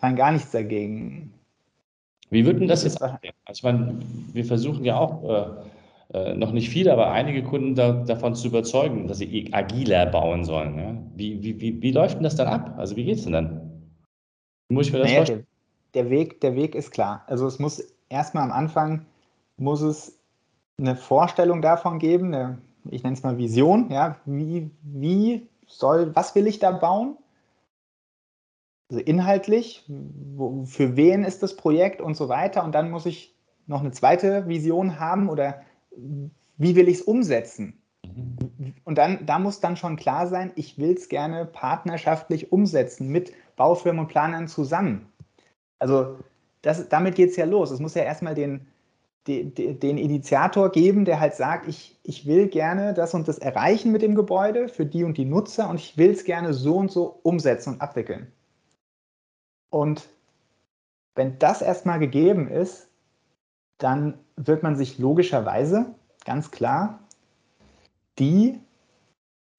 rein gar nichts dagegen. Wie wird denn das jetzt? Also ich meine, wir versuchen ja auch äh, äh, noch nicht viele, aber einige Kunden da, davon zu überzeugen, dass sie agiler bauen sollen. Ja? Wie, wie, wie, wie läuft denn das dann ab? Also wie geht es denn dann? Wie muss ich mir das naja, vorstellen? Der, der, Weg, der Weg ist klar. Also es muss erstmal am Anfang muss es eine Vorstellung davon geben, eine, ich nenne es mal Vision, ja, wie, wie soll, was will ich da bauen? Also inhaltlich, wo, für wen ist das Projekt und so weiter. Und dann muss ich noch eine zweite Vision haben oder wie will ich es umsetzen? Und dann, da muss dann schon klar sein, ich will es gerne partnerschaftlich umsetzen mit Baufirmen und Planern zusammen. Also das, damit geht es ja los. Es muss ja erstmal den, den, den Initiator geben, der halt sagt, ich, ich will gerne das und das erreichen mit dem Gebäude für die und die Nutzer und ich will es gerne so und so umsetzen und abwickeln. Und wenn das erstmal gegeben ist, dann wird man sich logischerweise ganz klar die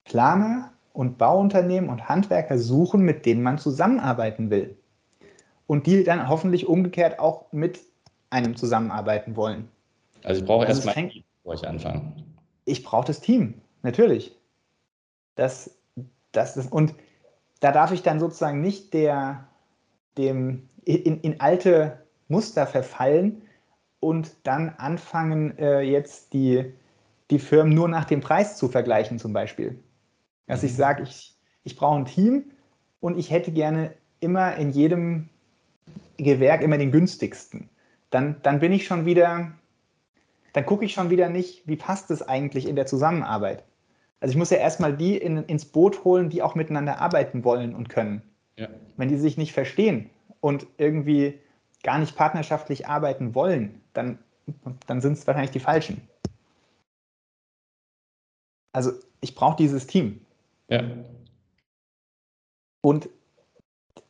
Planer und Bauunternehmen und Handwerker suchen, mit denen man zusammenarbeiten will. Und die dann hoffentlich umgekehrt auch mit einem zusammenarbeiten wollen. Also ich brauche also erstmal bevor ich anfange. Ich brauche das Team, natürlich. Das, das ist, und da darf ich dann sozusagen nicht der, dem, in, in alte Muster verfallen, und dann anfangen, äh, jetzt die, die Firmen nur nach dem Preis zu vergleichen, zum Beispiel. Dass ich mhm. sage, ich, ich brauche ein Team und ich hätte gerne immer in jedem Gewerk immer den günstigsten. Dann, dann bin ich schon wieder, dann gucke ich schon wieder nicht, wie passt es eigentlich in der Zusammenarbeit. Also ich muss ja erstmal die in, ins Boot holen, die auch miteinander arbeiten wollen und können. Ja. Wenn die sich nicht verstehen und irgendwie gar nicht partnerschaftlich arbeiten wollen, dann, dann sind es wahrscheinlich die Falschen. Also ich brauche dieses Team. Ja. Und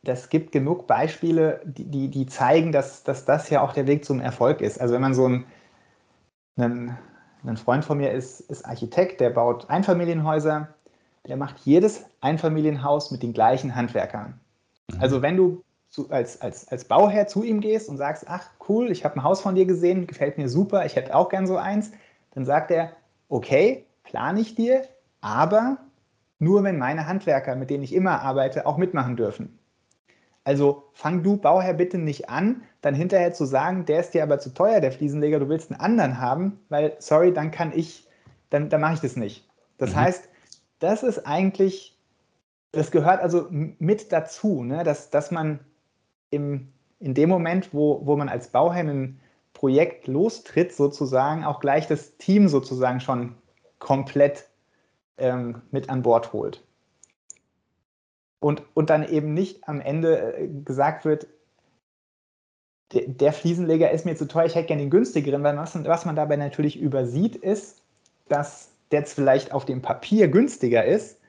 das gibt genug Beispiele, die, die, die zeigen, dass, dass das ja auch der Weg zum Erfolg ist. Also wenn man so ein, einen, ein Freund von mir ist, ist Architekt, der baut Einfamilienhäuser, der macht jedes Einfamilienhaus mit den gleichen Handwerkern. Mhm. Also wenn du zu, als, als, als Bauherr zu ihm gehst und sagst, ach cool, ich habe ein Haus von dir gesehen, gefällt mir super, ich hätte auch gern so eins, dann sagt er, okay, plane ich dir, aber nur wenn meine Handwerker, mit denen ich immer arbeite, auch mitmachen dürfen. Also fang du Bauherr bitte nicht an, dann hinterher zu sagen, der ist dir aber zu teuer, der Fliesenleger, du willst einen anderen haben, weil, sorry, dann kann ich, dann, dann mache ich das nicht. Das mhm. heißt, das ist eigentlich, das gehört also mit dazu, ne? dass, dass man im, in dem Moment, wo, wo man als Bauherr ein Projekt lostritt, sozusagen auch gleich das Team sozusagen schon komplett ähm, mit an Bord holt. Und, und dann eben nicht am Ende äh, gesagt wird, der, Fliesenleger ist mir zu teuer, ich hätte gerne den günstigeren, weil was man dabei natürlich übersieht, ist, dass der jetzt vielleicht auf dem Papier günstiger ist,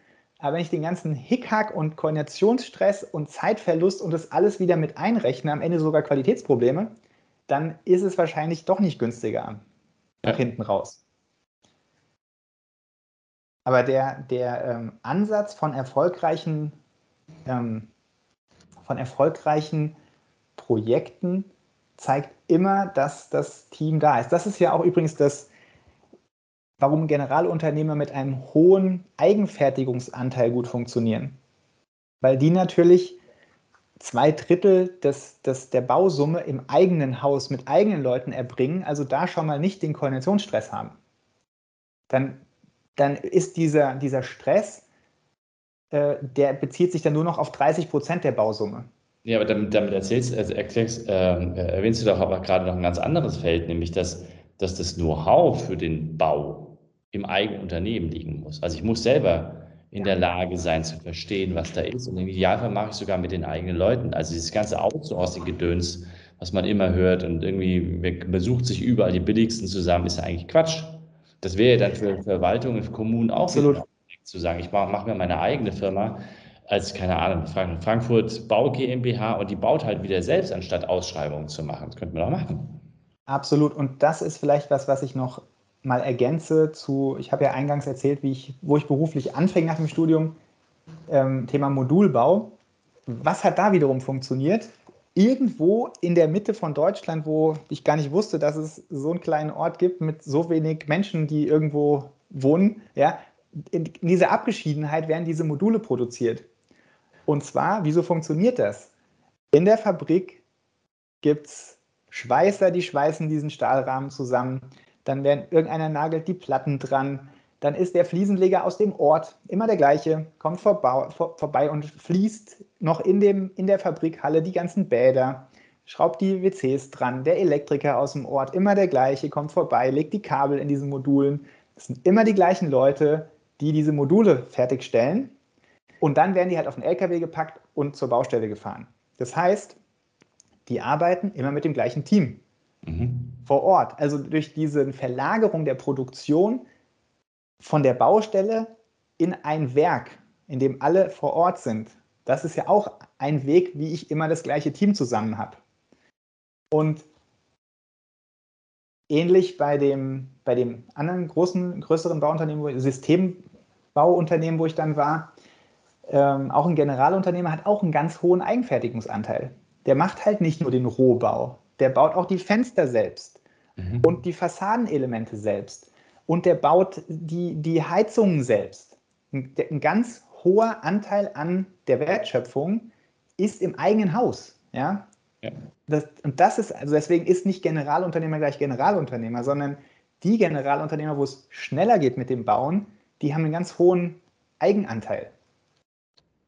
aber wenn ich den ganzen Hickhack und Koordinationsstress und Zeitverlust und das alles wieder mit einrechne, am Ende sogar Qualitätsprobleme, dann ist es wahrscheinlich doch nicht günstiger nach ja. hinten raus. Aber der, der ähm, Ansatz von erfolgreichen, ähm, von erfolgreichen Projekten zeigt immer, dass das Team da ist. Das ist ja auch übrigens das, warum Generalunternehmer mit einem hohen Eigenfertigungsanteil gut funktionieren. Weil die natürlich zwei Drittel des, des, der Bausumme im eigenen Haus mit eigenen Leuten erbringen, also da schon mal nicht den Koordinationsstress haben. Dann, dann ist dieser, dieser Stress äh, der bezieht sich dann nur noch auf 30 Prozent der Bausumme. Ja, aber damit, damit erzählst, also erklärst, äh, erwähnst du doch aber gerade noch ein ganz anderes Feld, nämlich dass, dass das Know-how für den Bau im eigenen Unternehmen liegen muss. Also ich muss selber in der Lage sein zu verstehen, was da ist. Und im Idealfall mache ich sogar mit den eigenen Leuten. Also dieses ganze Outsourcing-Gedöns, was man immer hört und irgendwie besucht sich überall die billigsten zusammen, ist ja eigentlich Quatsch. Das wäre ja dann für Verwaltungen, für Kommunen auch Absolut. zu sagen, ich mache mach mir meine eigene Firma als, keine Ahnung, Frankfurt Bau GmbH und die baut halt wieder selbst, anstatt Ausschreibungen zu machen. Das könnte man auch machen. Absolut. Und das ist vielleicht was, was ich noch mal ergänze zu, ich habe ja eingangs erzählt, wie ich, wo ich beruflich anfing nach dem Studium, ähm, Thema Modulbau. Was hat da wiederum funktioniert? Irgendwo in der Mitte von Deutschland, wo ich gar nicht wusste, dass es so einen kleinen Ort gibt mit so wenig Menschen, die irgendwo wohnen, ja, in dieser Abgeschiedenheit werden diese Module produziert. Und zwar, wieso funktioniert das? In der Fabrik gibt es Schweißer, die schweißen diesen Stahlrahmen zusammen. Dann werden irgendeiner nagelt die Platten dran. Dann ist der Fliesenleger aus dem Ort immer der gleiche, kommt vorbei, vor, vorbei und fließt noch in, dem, in der Fabrikhalle die ganzen Bäder, schraubt die WCs dran. Der Elektriker aus dem Ort, immer der gleiche, kommt vorbei, legt die Kabel in diesen Modulen. Das sind immer die gleichen Leute, die diese Module fertigstellen. Und dann werden die halt auf den LKW gepackt und zur Baustelle gefahren. Das heißt, die arbeiten immer mit dem gleichen Team mhm. Vor Ort. Also durch diese Verlagerung der Produktion von der Baustelle in ein Werk, in dem alle vor Ort sind. Das ist ja auch ein Weg, wie ich immer das gleiche Team zusammen habe. Und ähnlich bei dem, bei dem anderen großen, größeren Bauunternehmen, Systembauunternehmen, wo ich dann war, ähm, auch ein Generalunternehmer hat auch einen ganz hohen Eigenfertigungsanteil. Der macht halt nicht nur den Rohbau, der baut auch die Fenster selbst mhm. und die Fassadenelemente selbst. Und der baut die, die Heizungen selbst. Ein, ein ganz hoher Anteil an der Wertschöpfung ist im eigenen Haus. Ja? ja. Das, und das ist, also deswegen ist nicht Generalunternehmer gleich Generalunternehmer, sondern die Generalunternehmer, wo es schneller geht mit dem Bauen, die haben einen ganz hohen Eigenanteil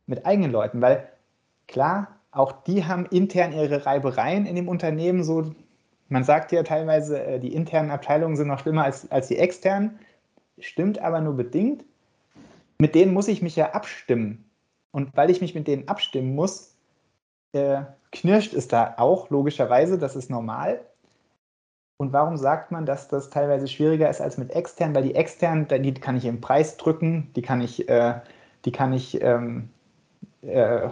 mit eigenen Leuten, weil klar, auch die haben intern ihre Reibereien in dem Unternehmen. So, man sagt ja teilweise, äh, die internen Abteilungen sind noch schlimmer als, als die externen. Stimmt aber nur bedingt. Mit denen muss ich mich ja abstimmen. Und weil ich mich mit denen abstimmen muss, äh, knirscht es da auch, logischerweise, das ist normal. Und warum sagt man, dass das teilweise schwieriger ist als mit externen? Weil die externen, die kann ich im Preis drücken, die kann ich, äh, die kann ich ähm, äh,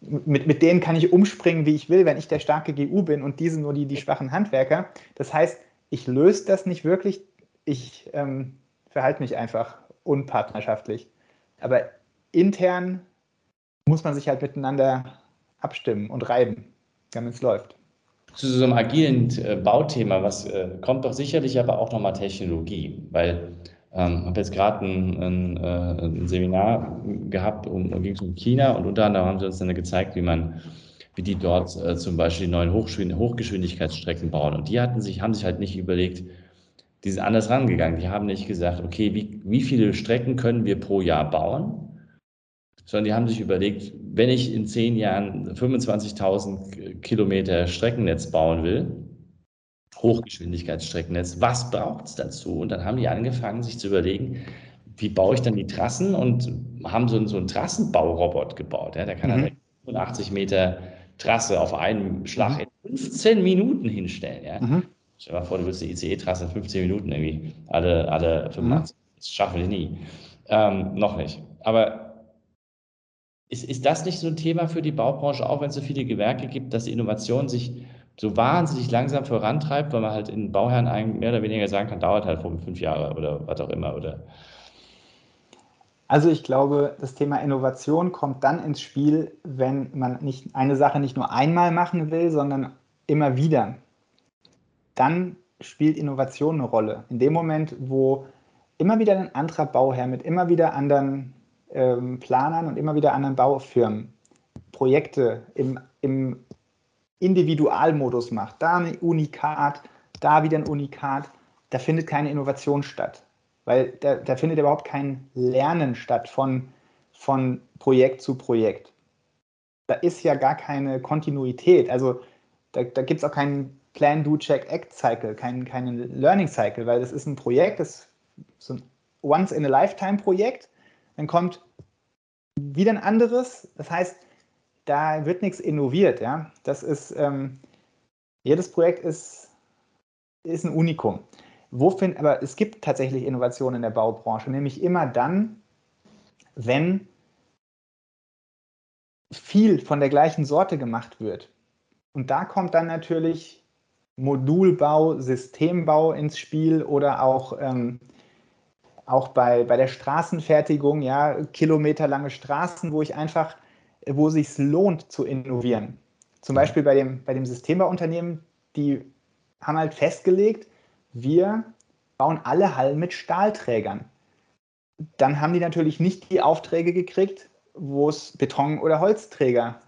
mit, mit denen kann ich umspringen, wie ich will, wenn ich der starke GU bin und diese nur die, die schwachen Handwerker. Das heißt, ich löse das nicht wirklich, ich ähm, verhalte mich einfach unpartnerschaftlich. Aber intern muss man sich halt miteinander abstimmen und reiben, damit es läuft. Zu so einem agilen äh, Bauthema, was äh, kommt doch sicherlich aber auch nochmal Technologie, weil ähm, habe jetzt gerade ein, ein, äh, ein, Seminar gehabt, um, um ging es um China und unter anderem haben sie uns dann gezeigt, wie man, wie die dort äh, zum Beispiel die neuen Hochgeschwindigkeitsstrecken bauen. Und die hatten sich, haben sich halt nicht überlegt, die sind anders rangegangen. Die haben nicht gesagt, okay, wie, wie viele Strecken können wir pro Jahr bauen? Sondern die haben sich überlegt, wenn ich in zehn Jahren 25.000 Kilometer Streckennetz bauen will, Hochgeschwindigkeitsstreckennetz. Was braucht es dazu? Und dann haben die angefangen, sich zu überlegen, wie baue ich dann die Trassen und haben so, so einen Trassenbaurobot gebaut. Ja, der kann mhm. dann 85 Meter Trasse auf einen Schlag mhm. in 15 Minuten hinstellen. Ja. Mhm. Stell dir mal vor, du willst eine ICE-Trasse in 15 Minuten irgendwie, alle, alle 85. Mhm. Das schaffen wir nie. Ähm, noch nicht. Aber ist, ist das nicht so ein Thema für die Baubranche, auch wenn es so viele Gewerke gibt, dass die Innovation sich so wahnsinnig langsam vorantreibt, weil man halt in Bauherren eigentlich mehr oder weniger sagen kann, dauert halt fünf Jahre oder was auch immer. Oder also ich glaube, das Thema Innovation kommt dann ins Spiel, wenn man nicht eine Sache nicht nur einmal machen will, sondern immer wieder. Dann spielt Innovation eine Rolle. In dem Moment, wo immer wieder ein anderer Bauherr mit immer wieder anderen ähm, Planern und immer wieder anderen Baufirmen Projekte im, im Individualmodus macht, da ein Unikat, da wieder ein Unikat, da findet keine Innovation statt. Weil da, da findet überhaupt kein Lernen statt von, von Projekt zu Projekt. Da ist ja gar keine Kontinuität. Also da, da gibt es auch keinen Plan, Do, Check, Act Cycle, keinen, keinen Learning Cycle, weil das ist ein Projekt, das ist so ein Once-in-a-Lifetime-Projekt. Dann kommt wieder ein anderes. Das heißt, da wird nichts innoviert. Ja? Das ist, ähm, jedes Projekt ist, ist ein Unikum. Wo find, aber es gibt tatsächlich Innovationen in der Baubranche, nämlich immer dann, wenn viel von der gleichen Sorte gemacht wird. Und da kommt dann natürlich Modulbau, Systembau ins Spiel oder auch, ähm, auch bei, bei der Straßenfertigung, ja, kilometerlange Straßen, wo ich einfach, wo es sich lohnt zu innovieren. Zum Beispiel bei dem, bei dem Systembauunternehmen, die haben halt festgelegt, wir bauen alle Hallen mit Stahlträgern. Dann haben die natürlich nicht die Aufträge gekriegt, wo es Beton- oder Holzträger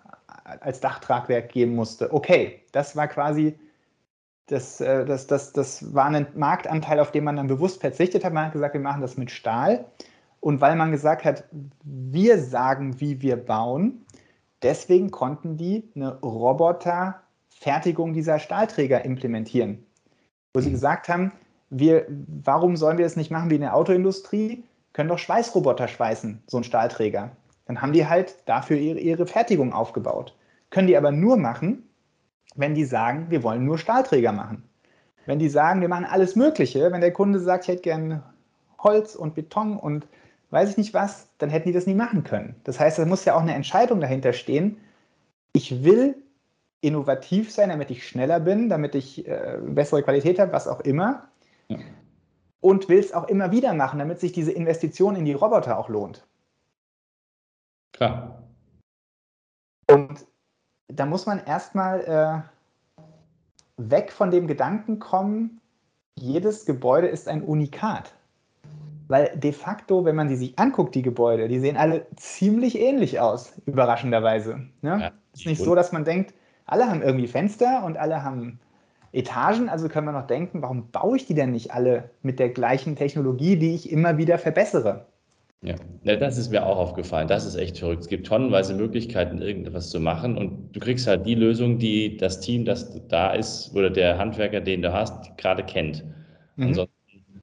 als Dachtragwerk geben musste. Okay, das war quasi, das, äh, das, das, das war ein Marktanteil, auf den man dann bewusst verzichtet hat. Man hat gesagt, wir machen das mit Stahl. Und weil man gesagt hat, wir sagen, wie wir bauen, deswegen konnten die eine Roboterfertigung dieser Stahlträger implementieren. Wo sie gesagt haben, wir, warum sollen wir das nicht machen wie in der Autoindustrie? Können doch Schweißroboter schweißen, so ein Stahlträger. Dann haben die halt dafür ihre, ihre Fertigung aufgebaut. Können die aber nur machen, wenn die sagen, wir wollen nur Stahlträger machen. Wenn die sagen, wir machen alles Mögliche, wenn der Kunde sagt, ich hätte gern Holz und Beton und weiß ich nicht was, dann hätten die das nie machen können. Das heißt, da muss ja auch eine Entscheidung dahinter stehen. Ich will innovativ sein, damit ich schneller bin, damit ich äh, bessere Qualität habe, was auch immer. Ja. Und will es auch immer wieder machen, damit sich diese Investition in die Roboter auch lohnt. Klar. Und da muss man erstmal äh, weg von dem Gedanken kommen, jedes Gebäude ist ein Unikat. Weil de facto, wenn man die sich anguckt, die Gebäude, die sehen alle ziemlich ähnlich aus, überraschenderweise. Ne? Ja, ist nicht so, dass man denkt, alle haben irgendwie Fenster und alle haben Etagen, also können wir noch denken, warum baue ich die denn nicht alle mit der gleichen Technologie, die ich immer wieder verbessere? Ja. ja, das ist mir auch aufgefallen. Das ist echt verrückt. Es gibt tonnenweise Möglichkeiten, irgendetwas zu machen und du kriegst halt die Lösung, die das Team, das da ist oder der Handwerker, den du hast, gerade kennt. Mhm.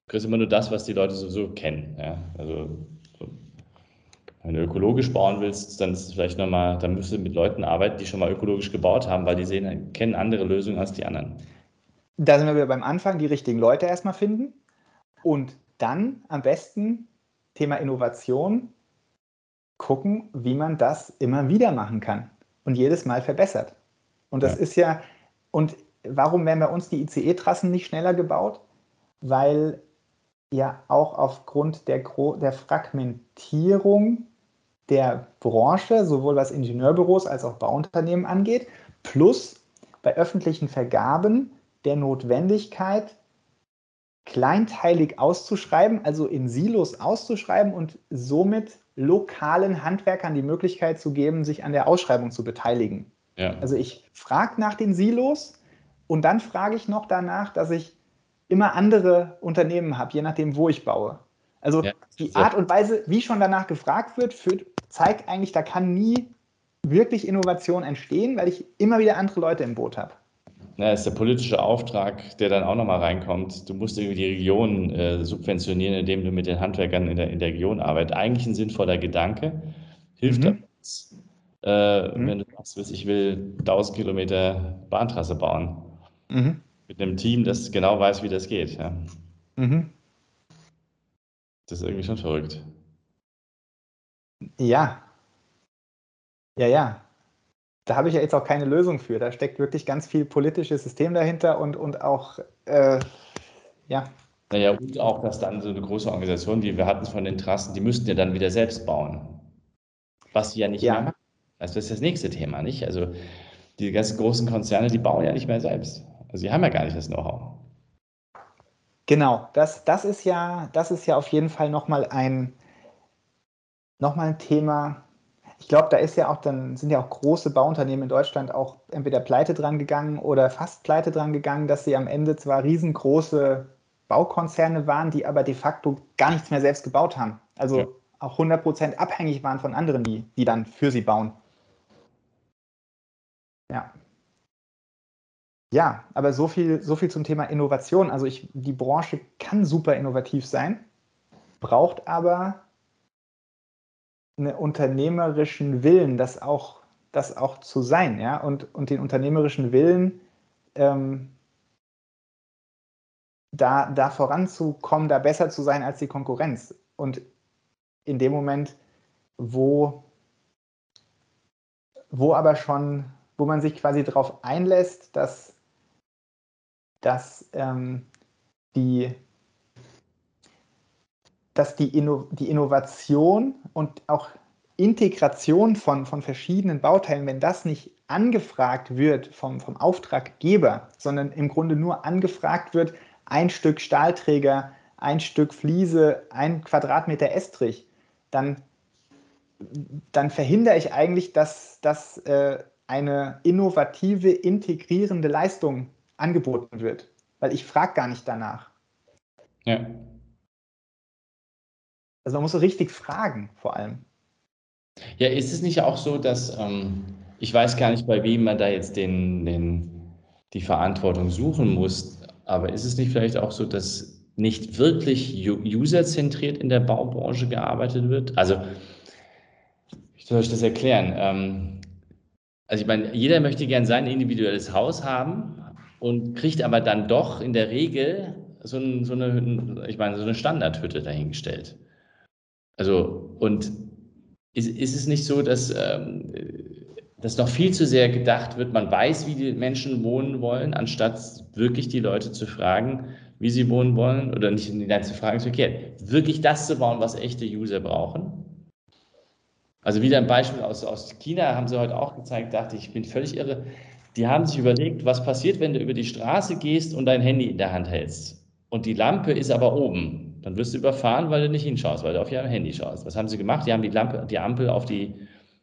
Kriegst immer nur das, was die Leute sowieso kennen. Ja, also wenn du ökologisch bauen willst, dann ist es vielleicht nochmal, dann müsst du mit Leuten arbeiten, die schon mal ökologisch gebaut haben, weil die sehen, kennen andere Lösungen als die anderen. Da sind wir wieder beim Anfang, die richtigen Leute erstmal finden und dann am besten Thema Innovation gucken, wie man das immer wieder machen kann und jedes Mal verbessert. Und das ja. ist ja, und warum werden bei uns die ICE-Trassen nicht schneller gebaut? Weil ja auch aufgrund der, der Fragmentierung der Branche, sowohl was Ingenieurbüros als auch Bauunternehmen angeht, plus bei öffentlichen Vergaben der Notwendigkeit, kleinteilig auszuschreiben, also in Silos auszuschreiben und somit lokalen Handwerkern die Möglichkeit zu geben, sich an der Ausschreibung zu beteiligen. Ja. Also ich frage nach den Silos und dann frage ich noch danach, dass ich immer andere Unternehmen habe, je nachdem, wo ich baue. Also ja, die Art und Weise, wie schon danach gefragt wird, führt, zeigt eigentlich, da kann nie wirklich Innovation entstehen, weil ich immer wieder andere Leute im Boot habe. Ja, ist der politische Auftrag, der dann auch nochmal reinkommt. Du musst irgendwie die Region äh, subventionieren, indem du mit den Handwerkern in der, in der Region arbeitest. Eigentlich ein sinnvoller Gedanke. Hilft mhm. das, äh, mhm. wenn du sagst, ich will 1000 Kilometer Bahntrasse bauen. Mhm. Mit einem Team, das genau weiß, wie das geht. Ja. Mhm. Das ist irgendwie schon verrückt. Ja. Ja, ja da habe ich ja jetzt auch keine Lösung für. Da steckt wirklich ganz viel politisches System dahinter und, und auch, äh, ja. Naja, und auch, dass dann so eine große Organisation, wie wir hatten von den Trassen, die müssten ja dann wieder selbst bauen. Was sie ja nicht ja. mehr machen. Also das ist das nächste Thema, nicht? Also die ganzen großen Konzerne, die bauen ja nicht mehr selbst. Also sie haben ja gar nicht das Know-how. Genau, das, das, ist ja, das ist ja auf jeden Fall nochmal ein, noch ein Thema, ich glaube, da ist ja auch dann, sind ja auch große Bauunternehmen in Deutschland auch entweder pleite dran gegangen oder fast pleite dran gegangen, dass sie am Ende zwar riesengroße Baukonzerne waren, die aber de facto gar nichts mehr selbst gebaut haben. Also ja. auch 100% abhängig waren von anderen, die, die dann für sie bauen. Ja. Ja, aber so viel, so viel zum Thema Innovation. Also ich, die Branche kann super innovativ sein, braucht aber einen unternehmerischen Willen, das auch, das auch zu sein, ja, und, und den unternehmerischen Willen, ähm, da, da voranzukommen, da besser zu sein als die Konkurrenz. Und in dem Moment, wo, wo aber schon, wo man sich quasi darauf einlässt, dass, dass ähm, die dass die, Inno die Innovation und auch Integration von, von verschiedenen Bauteilen, wenn das nicht angefragt wird vom, vom Auftraggeber, sondern im Grunde nur angefragt wird, ein Stück Stahlträger, ein Stück Fliese, ein Quadratmeter Estrich, dann, dann verhindere ich eigentlich, dass, dass äh, eine innovative, integrierende Leistung angeboten wird, weil ich frage gar nicht danach. Ja. Also man muss so richtig fragen, vor allem. Ja, ist es nicht auch so, dass ähm, ich weiß gar nicht, bei wem man da jetzt den, den, die Verantwortung suchen muss, aber ist es nicht vielleicht auch so, dass nicht wirklich userzentriert in der Baubranche gearbeitet wird? Also, wie soll ich das erklären? Ähm, also ich meine, jeder möchte gern sein individuelles Haus haben und kriegt aber dann doch in der Regel so, ein, so eine, ich meine, so eine Standardhütte dahingestellt. Also, und ist, ist es nicht so, dass, ähm, dass noch viel zu sehr gedacht wird, man weiß, wie die Menschen wohnen wollen, anstatt wirklich die Leute zu fragen, wie sie wohnen wollen oder nicht in die ganze Frage ist verkehrt, wirklich das zu bauen, was echte User brauchen? Also wieder ein Beispiel aus, aus China haben sie heute auch gezeigt, dachte ich, ich bin völlig irre. Die haben sich überlegt, was passiert, wenn du über die Straße gehst und dein Handy in der Hand hältst. Und die Lampe ist aber oben. Dann wirst du überfahren, weil du nicht hinschaust, weil du auf ihr Handy schaust. Was haben sie gemacht? Die haben die Lampe, die Ampel auf die,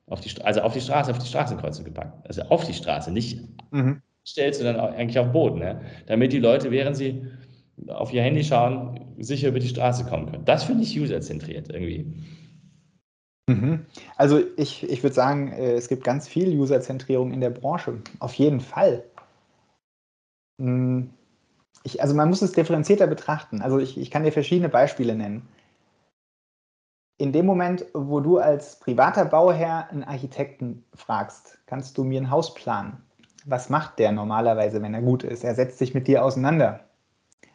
auf die, also auf die Straße, auf die Straßenkreuzung gepackt. Also auf die Straße, nicht mhm. stellst, sondern eigentlich auf den Boden, ne? damit die Leute, während sie auf ihr Handy schauen, sicher über die Straße kommen können. Das finde ich userzentriert irgendwie. Mhm. Also ich, ich würde sagen, äh, es gibt ganz viel Userzentrierung in der Branche. Auf jeden Fall. Hm, ich, also man muss es differenzierter betrachten. Also ich, ich kann dir verschiedene Beispiele nennen. In dem Moment, wo du als privater Bauherr einen Architekten fragst, kannst du mir ein Haus planen. Was macht der normalerweise, wenn er gut ist? Er setzt sich mit dir auseinander.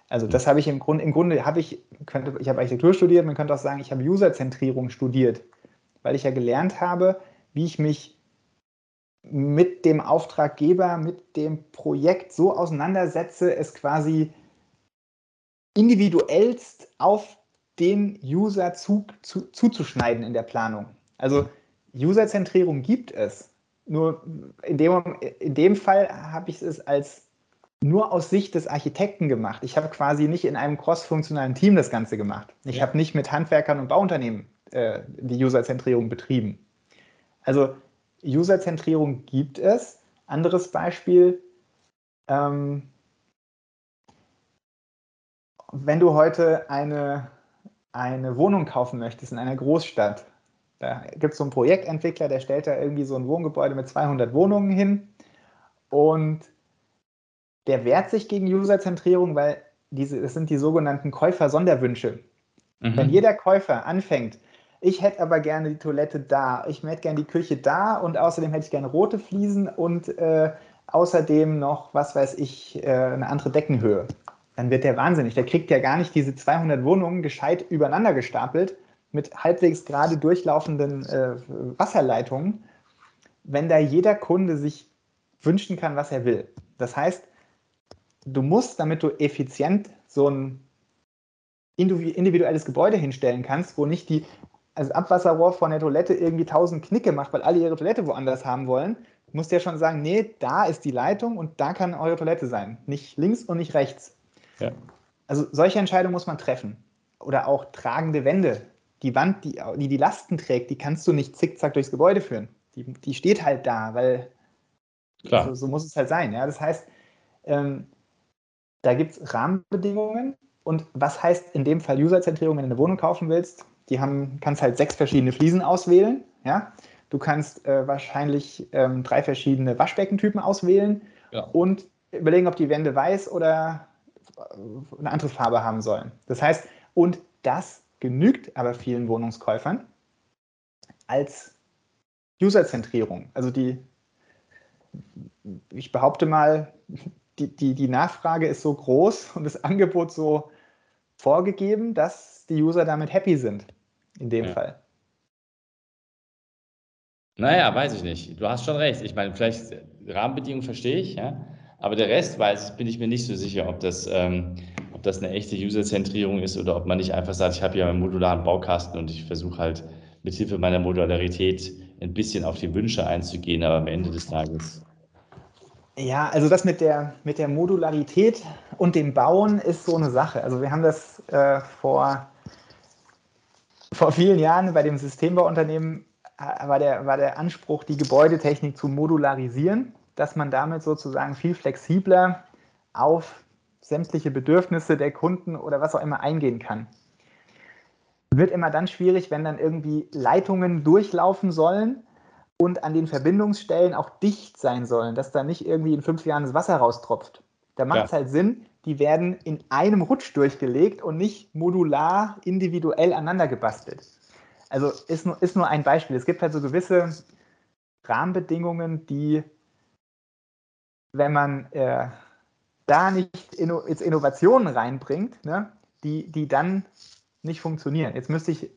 Also das habe ich im Grunde, im Grunde habe ich, könnte, ich habe Architektur studiert, man könnte auch sagen, ich habe Userzentrierung studiert, weil ich ja gelernt habe, wie ich mich mit dem Auftraggeber, mit dem Projekt so auseinandersetze, es quasi individuellst auf den User zu, zu, zuzuschneiden in der Planung. Also Userzentrierung gibt es. Nur in dem, in dem Fall habe ich es als nur aus Sicht des Architekten gemacht. Ich habe quasi nicht in einem cross-funktionalen Team das Ganze gemacht. Ich ja. habe nicht mit Handwerkern und Bauunternehmen äh, die Userzentrierung betrieben. Also Userzentrierung gibt es. Anderes Beispiel, ähm, wenn du heute eine, eine Wohnung kaufen möchtest in einer Großstadt, da gibt es so einen Projektentwickler, der stellt da irgendwie so ein Wohngebäude mit 200 Wohnungen hin und der wehrt sich gegen Userzentrierung, weil diese, das sind die sogenannten Käufer-Sonderwünsche. Mhm. Wenn jeder Käufer anfängt, ich hätte aber gerne die Toilette da, ich hätte gerne die Küche da und außerdem hätte ich gerne rote Fliesen und äh, außerdem noch, was weiß ich, äh, eine andere Deckenhöhe. Dann wird der wahnsinnig. Der kriegt ja gar nicht diese 200 Wohnungen gescheit übereinander gestapelt mit halbwegs gerade durchlaufenden äh, Wasserleitungen, wenn da jeder Kunde sich wünschen kann, was er will. Das heißt, du musst, damit du effizient so ein individuelles Gebäude hinstellen kannst, wo nicht die also Abwasserrohr von der Toilette irgendwie tausend Knicke macht, weil alle ihre Toilette woanders haben wollen, muss der schon sagen, nee, da ist die Leitung und da kann eure Toilette sein. Nicht links und nicht rechts. Ja. Also solche Entscheidungen muss man treffen. Oder auch tragende Wände. Die Wand, die, die die Lasten trägt, die kannst du nicht zickzack durchs Gebäude führen. Die, die steht halt da, weil so, so, muss es halt sein. Ja? Das heißt, ähm, da gibt es Rahmenbedingungen. Und was heißt in dem Fall Userzentrierung, wenn du eine Wohnung kaufen willst? Die haben, kannst halt sechs verschiedene Fliesen auswählen. Ja? Du kannst äh, wahrscheinlich ähm, drei verschiedene Waschbeckentypen auswählen ja. und überlegen, ob die Wände weiß oder äh, eine andere Farbe haben sollen. Das heißt, und das genügt aber vielen Wohnungskäufern als Userzentrierung. Also die, ich behaupte mal, die, die, die Nachfrage ist so groß und das Angebot so vorgegeben, dass die User damit happy sind. In dem ja. Fall. Naja, weiß ich nicht. Du hast schon recht. Ich meine, vielleicht Rahmenbedingungen verstehe ich, ja. Aber der Rest weiß, bin ich mir nicht so sicher, ob das, ähm, ob das eine echte Userzentrierung ist oder ob man nicht einfach sagt, ich habe ja einen modularen Baukasten und ich versuche halt mit Hilfe meiner Modularität ein bisschen auf die Wünsche einzugehen, aber am Ende des Tages. Ja, also das mit der, mit der Modularität und dem Bauen ist so eine Sache. Also wir haben das äh, vor, vor vielen Jahren bei dem Systembauunternehmen äh, war der, war der Anspruch, die Gebäudetechnik zu modularisieren dass man damit sozusagen viel flexibler auf sämtliche Bedürfnisse der Kunden oder was auch immer eingehen kann. Wird immer dann schwierig, wenn dann irgendwie Leitungen durchlaufen sollen und an den Verbindungsstellen auch dicht sein sollen, dass da nicht irgendwie in fünf Jahren das Wasser raustropft. Da macht es ja. halt Sinn, die werden in einem Rutsch durchgelegt und nicht modular individuell aneinander gebastelt. Also ist nur, ist nur ein Beispiel. Es gibt halt so gewisse Rahmenbedingungen, die wenn man äh, da nicht Inno jetzt Innovationen reinbringt, ne, die, die dann nicht funktionieren. Jetzt müsste ich,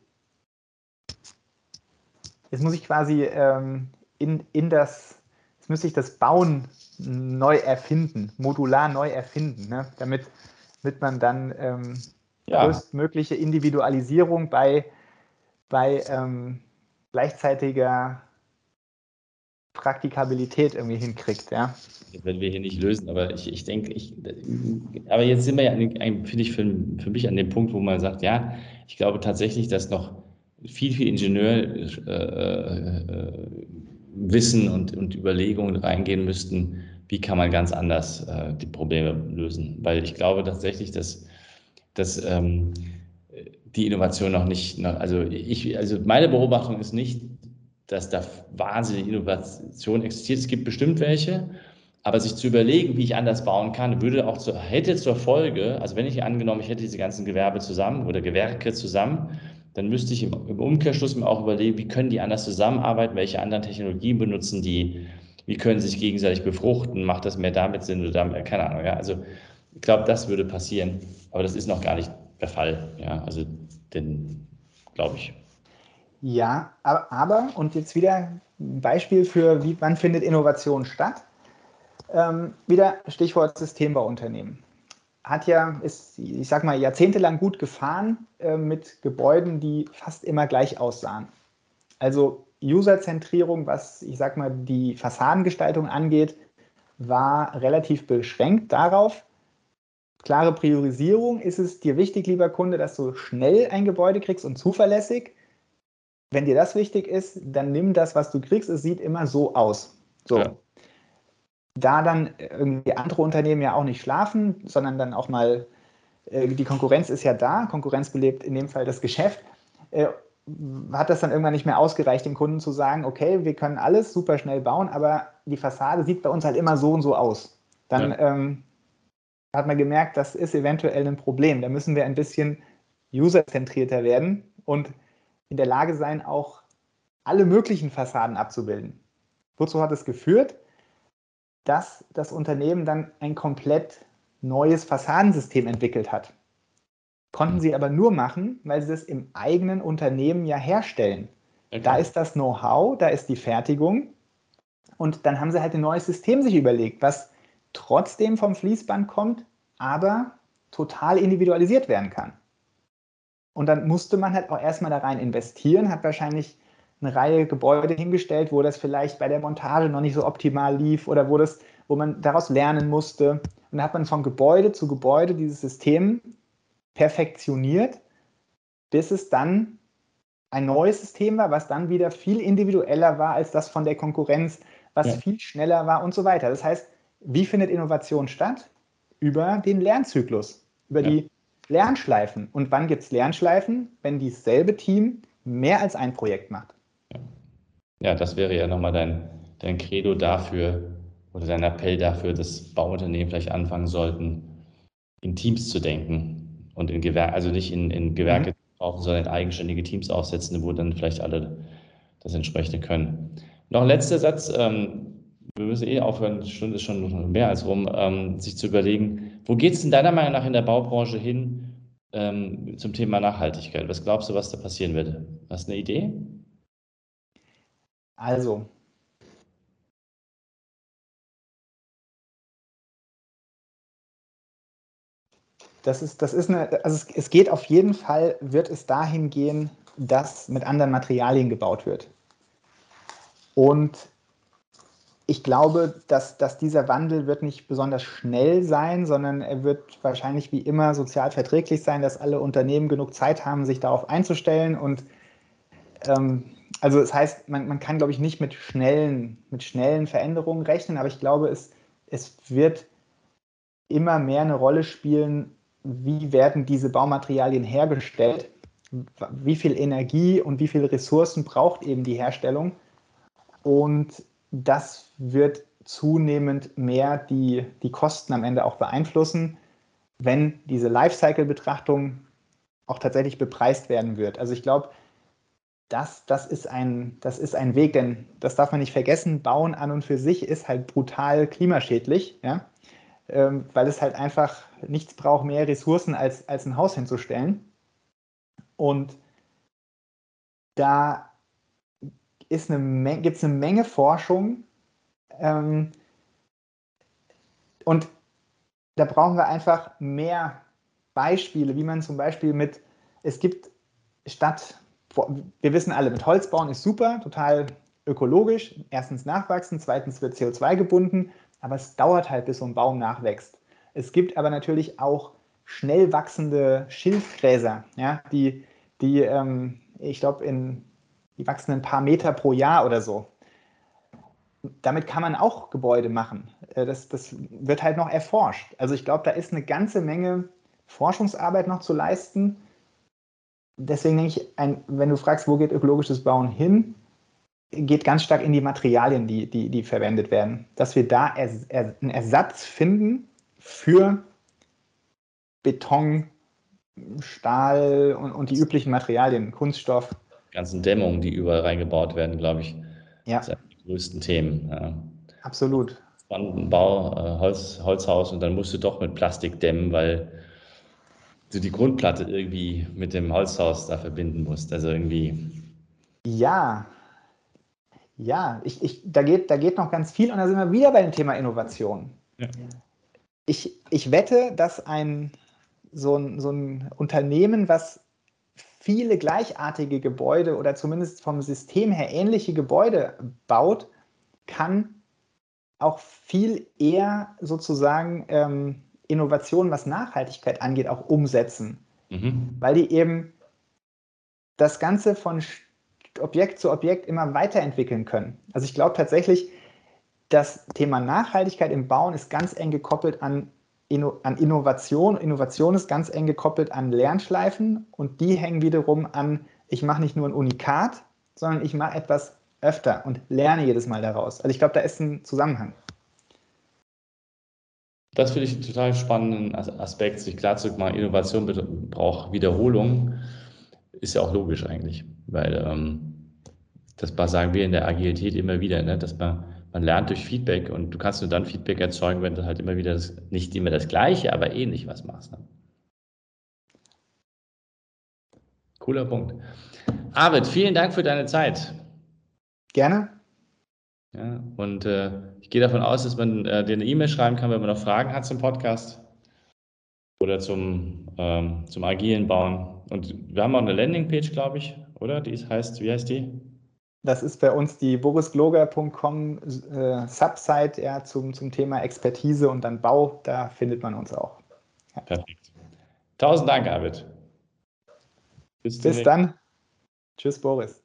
jetzt muss ich quasi ähm, in, in das, jetzt müsste ich das Bauen neu erfinden, modular neu erfinden, ne, damit, damit man dann ähm, ja. größtmögliche Individualisierung bei, bei ähm, gleichzeitiger Praktikabilität irgendwie hinkriegt, ja. Das werden wir hier nicht lösen, aber ich, ich denke, ich, aber jetzt sind wir ja, finde ich, für, für mich an dem Punkt, wo man sagt, ja, ich glaube tatsächlich, dass noch viel, viel Ingenieurwissen äh, äh, und, und Überlegungen reingehen müssten, wie kann man ganz anders äh, die Probleme lösen. Weil ich glaube tatsächlich, dass, dass ähm, die Innovation noch nicht, noch, also ich, also meine Beobachtung ist nicht, dass da wahnsinnige Innovation existiert. Es gibt bestimmt welche, aber sich zu überlegen, wie ich anders bauen kann, würde auch zu, hätte zur Folge, also wenn ich angenommen, ich hätte diese ganzen Gewerbe zusammen oder Gewerke zusammen, dann müsste ich im, Umkehrschluss mir auch überlegen, wie können die anders zusammenarbeiten, welche anderen Technologien benutzen die, wie können sie sich gegenseitig befruchten, macht das mehr damit Sinn oder damit, keine Ahnung, ja. Also ich glaube, das würde passieren, aber das ist noch gar nicht der Fall, ja. Also, denn, glaube ich. Ja, aber, aber, und jetzt wieder ein Beispiel für, wie, wann findet Innovation statt? Ähm, wieder Stichwort Systembauunternehmen. Hat ja, ist, ich sag mal, jahrzehntelang gut gefahren äh, mit Gebäuden, die fast immer gleich aussahen. Also Userzentrierung, was ich sag mal die Fassadengestaltung angeht, war relativ beschränkt darauf. Klare Priorisierung. Ist es dir wichtig, lieber Kunde, dass du schnell ein Gebäude kriegst und zuverlässig? Wenn dir das wichtig ist, dann nimm das, was du kriegst. Es sieht immer so aus. So. Ja. Da dann irgendwie andere Unternehmen ja auch nicht schlafen, sondern dann auch mal, äh, die Konkurrenz ist ja da, Konkurrenz belebt in dem Fall das Geschäft, äh, hat das dann irgendwann nicht mehr ausgereicht, dem Kunden zu sagen, okay, wir können alles super schnell bauen, aber die Fassade sieht bei uns halt immer so und so aus. Dann ja. ähm, hat man gemerkt, das ist eventuell ein Problem. Da müssen wir ein bisschen userzentrierter werden und in der Lage sein, auch alle möglichen Fassaden abzubilden. Wozu hat es geführt? Dass das Unternehmen dann ein komplett neues Fassadensystem entwickelt hat. Konnten sie aber nur machen, weil sie das im eigenen Unternehmen ja herstellen. Okay. Da ist das Know-how, da ist die Fertigung. Und dann haben sie halt ein neues System sich überlegt, was trotzdem vom Fließband kommt, aber total individualisiert werden kann. Und dann musste man halt auch erstmal da rein investieren, hat wahrscheinlich eine Reihe Gebäude hingestellt, wo das vielleicht bei der Montage noch nicht so optimal lief oder wo, das, wo man daraus lernen musste. Und dann hat man von Gebäude zu Gebäude dieses System perfektioniert, bis es dann ein neues System war, was dann wieder viel individueller war als das von der Konkurrenz, was ja. viel schneller war und so weiter. Das heißt, wie findet Innovation statt? Über den Lernzyklus, über ja. die Lernschleifen. Und wann gibt es Lernschleifen? Wenn dieselbe Team mehr als ein Projekt macht. Ja, das wäre ja nochmal dein, dein Credo dafür oder dein Appell dafür, dass Bauunternehmen vielleicht anfangen sollten, in Teams zu denken und in Gewerke, also nicht in, in Gewerke mhm. brauchen, sondern in eigenständige Teams aufsetzen, wo dann vielleicht alle das entsprechende können. Noch ein letzter Satz. Ähm, wir müssen eh aufhören, die Stunde ist schon mehr als rum, ähm, sich zu überlegen, wo geht es denn deiner Meinung nach in der Baubranche hin ähm, zum Thema Nachhaltigkeit? Was glaubst du, was da passieren wird? Hast du eine Idee? Also, das ist, das ist eine, also es, es geht auf jeden Fall, wird es dahin gehen, dass mit anderen Materialien gebaut wird. Und ich glaube, dass, dass dieser Wandel wird nicht besonders schnell sein, sondern er wird wahrscheinlich wie immer sozial verträglich sein, dass alle Unternehmen genug Zeit haben, sich darauf einzustellen. Und ähm, also das heißt, man, man kann, glaube ich, nicht mit schnellen, mit schnellen Veränderungen rechnen, aber ich glaube, es, es wird immer mehr eine Rolle spielen, wie werden diese Baumaterialien hergestellt, wie viel Energie und wie viele Ressourcen braucht eben die Herstellung. Und das wird zunehmend mehr die, die Kosten am Ende auch beeinflussen, wenn diese Lifecycle-Betrachtung auch tatsächlich bepreist werden wird. Also ich glaube, das, das, ist ein, das ist ein Weg, denn das darf man nicht vergessen, Bauen an und für sich ist halt brutal klimaschädlich. Ja? ähm, weil es halt einfach nichts braucht, mehr Ressourcen als, als ein Haus hinzustellen. Und da gibt es eine Menge Forschung ähm, und da brauchen wir einfach mehr Beispiele, wie man zum Beispiel mit, es gibt statt, wir wissen alle, mit Holz bauen ist super, total ökologisch, erstens nachwachsen, zweitens wird CO2 gebunden aber es dauert halt, bis so ein Baum nachwächst. Es gibt aber natürlich auch schnell wachsende Schilfgräser, ja, die, die ähm, ich glaube, die wachsen ein paar Meter pro Jahr oder so. Damit kann man auch Gebäude machen. Äh, das, das wird halt noch erforscht. Also ich glaube, da ist eine ganze Menge Forschungsarbeit noch zu leisten. Deswegen denke ich, ein, wenn du fragst, wo geht ökologisches Bauen hin, geht ganz stark in die Materialien, die, die, die verwendet werden. Dass wir da er, er, einen Ersatz finden für Beton, Stahl und, und die üblichen Materialien, Kunststoff. Die ganzen Dämmungen, die überall reingebaut werden, glaube ich, ja. sind die größten Themen. Ja. Absolut. Bau, äh, Holz, Holzhaus und dann musst du doch mit Plastik dämmen, weil du die Grundplatte irgendwie mit dem Holzhaus da verbinden musst. Also irgendwie. Ja, ja, ich, ich, da, geht, da geht noch ganz viel und da sind wir wieder bei dem Thema Innovation. Ja. Ich, ich wette, dass ein so, ein so ein Unternehmen, was viele gleichartige Gebäude oder zumindest vom System her ähnliche Gebäude baut, kann auch viel eher sozusagen ähm, Innovationen, was Nachhaltigkeit angeht, auch umsetzen. Mhm. Weil die eben das Ganze von Objekt zu Objekt immer weiterentwickeln können. Also ich glaube tatsächlich, das Thema Nachhaltigkeit im Bauen ist ganz eng gekoppelt an, Inno an Innovation. Innovation ist ganz eng gekoppelt an Lernschleifen und die hängen wiederum an, ich mache nicht nur ein Unikat, sondern ich mache etwas öfter und lerne jedes Mal daraus. Also ich glaube, da ist ein Zusammenhang. Das finde ich einen total spannenden Aspekt, sich klar zu machen, Innovation braucht Wiederholung, ist ja auch logisch eigentlich. Weil ähm, das sagen wir in der Agilität immer wieder, ne? dass man, man lernt durch Feedback und du kannst nur dann Feedback erzeugen, wenn du halt immer wieder das, nicht immer das Gleiche, aber ähnlich was machst. Ne? Cooler Punkt. Arvid, vielen Dank für deine Zeit. Gerne. Ja, und äh, ich gehe davon aus, dass man äh, dir eine E-Mail schreiben kann, wenn man noch Fragen hat zum Podcast oder zum, ähm, zum agilen Bauen. Und wir haben auch eine Landingpage, glaube ich, oder? Die heißt, wie heißt die? Das ist bei uns die borisgloger.com äh, Subsite ja, zum, zum Thema Expertise und dann Bau. Da findet man uns auch. Ja. Perfekt. Tausend Dank, Arvid. Bis, Bis dann. Tschüss, Boris.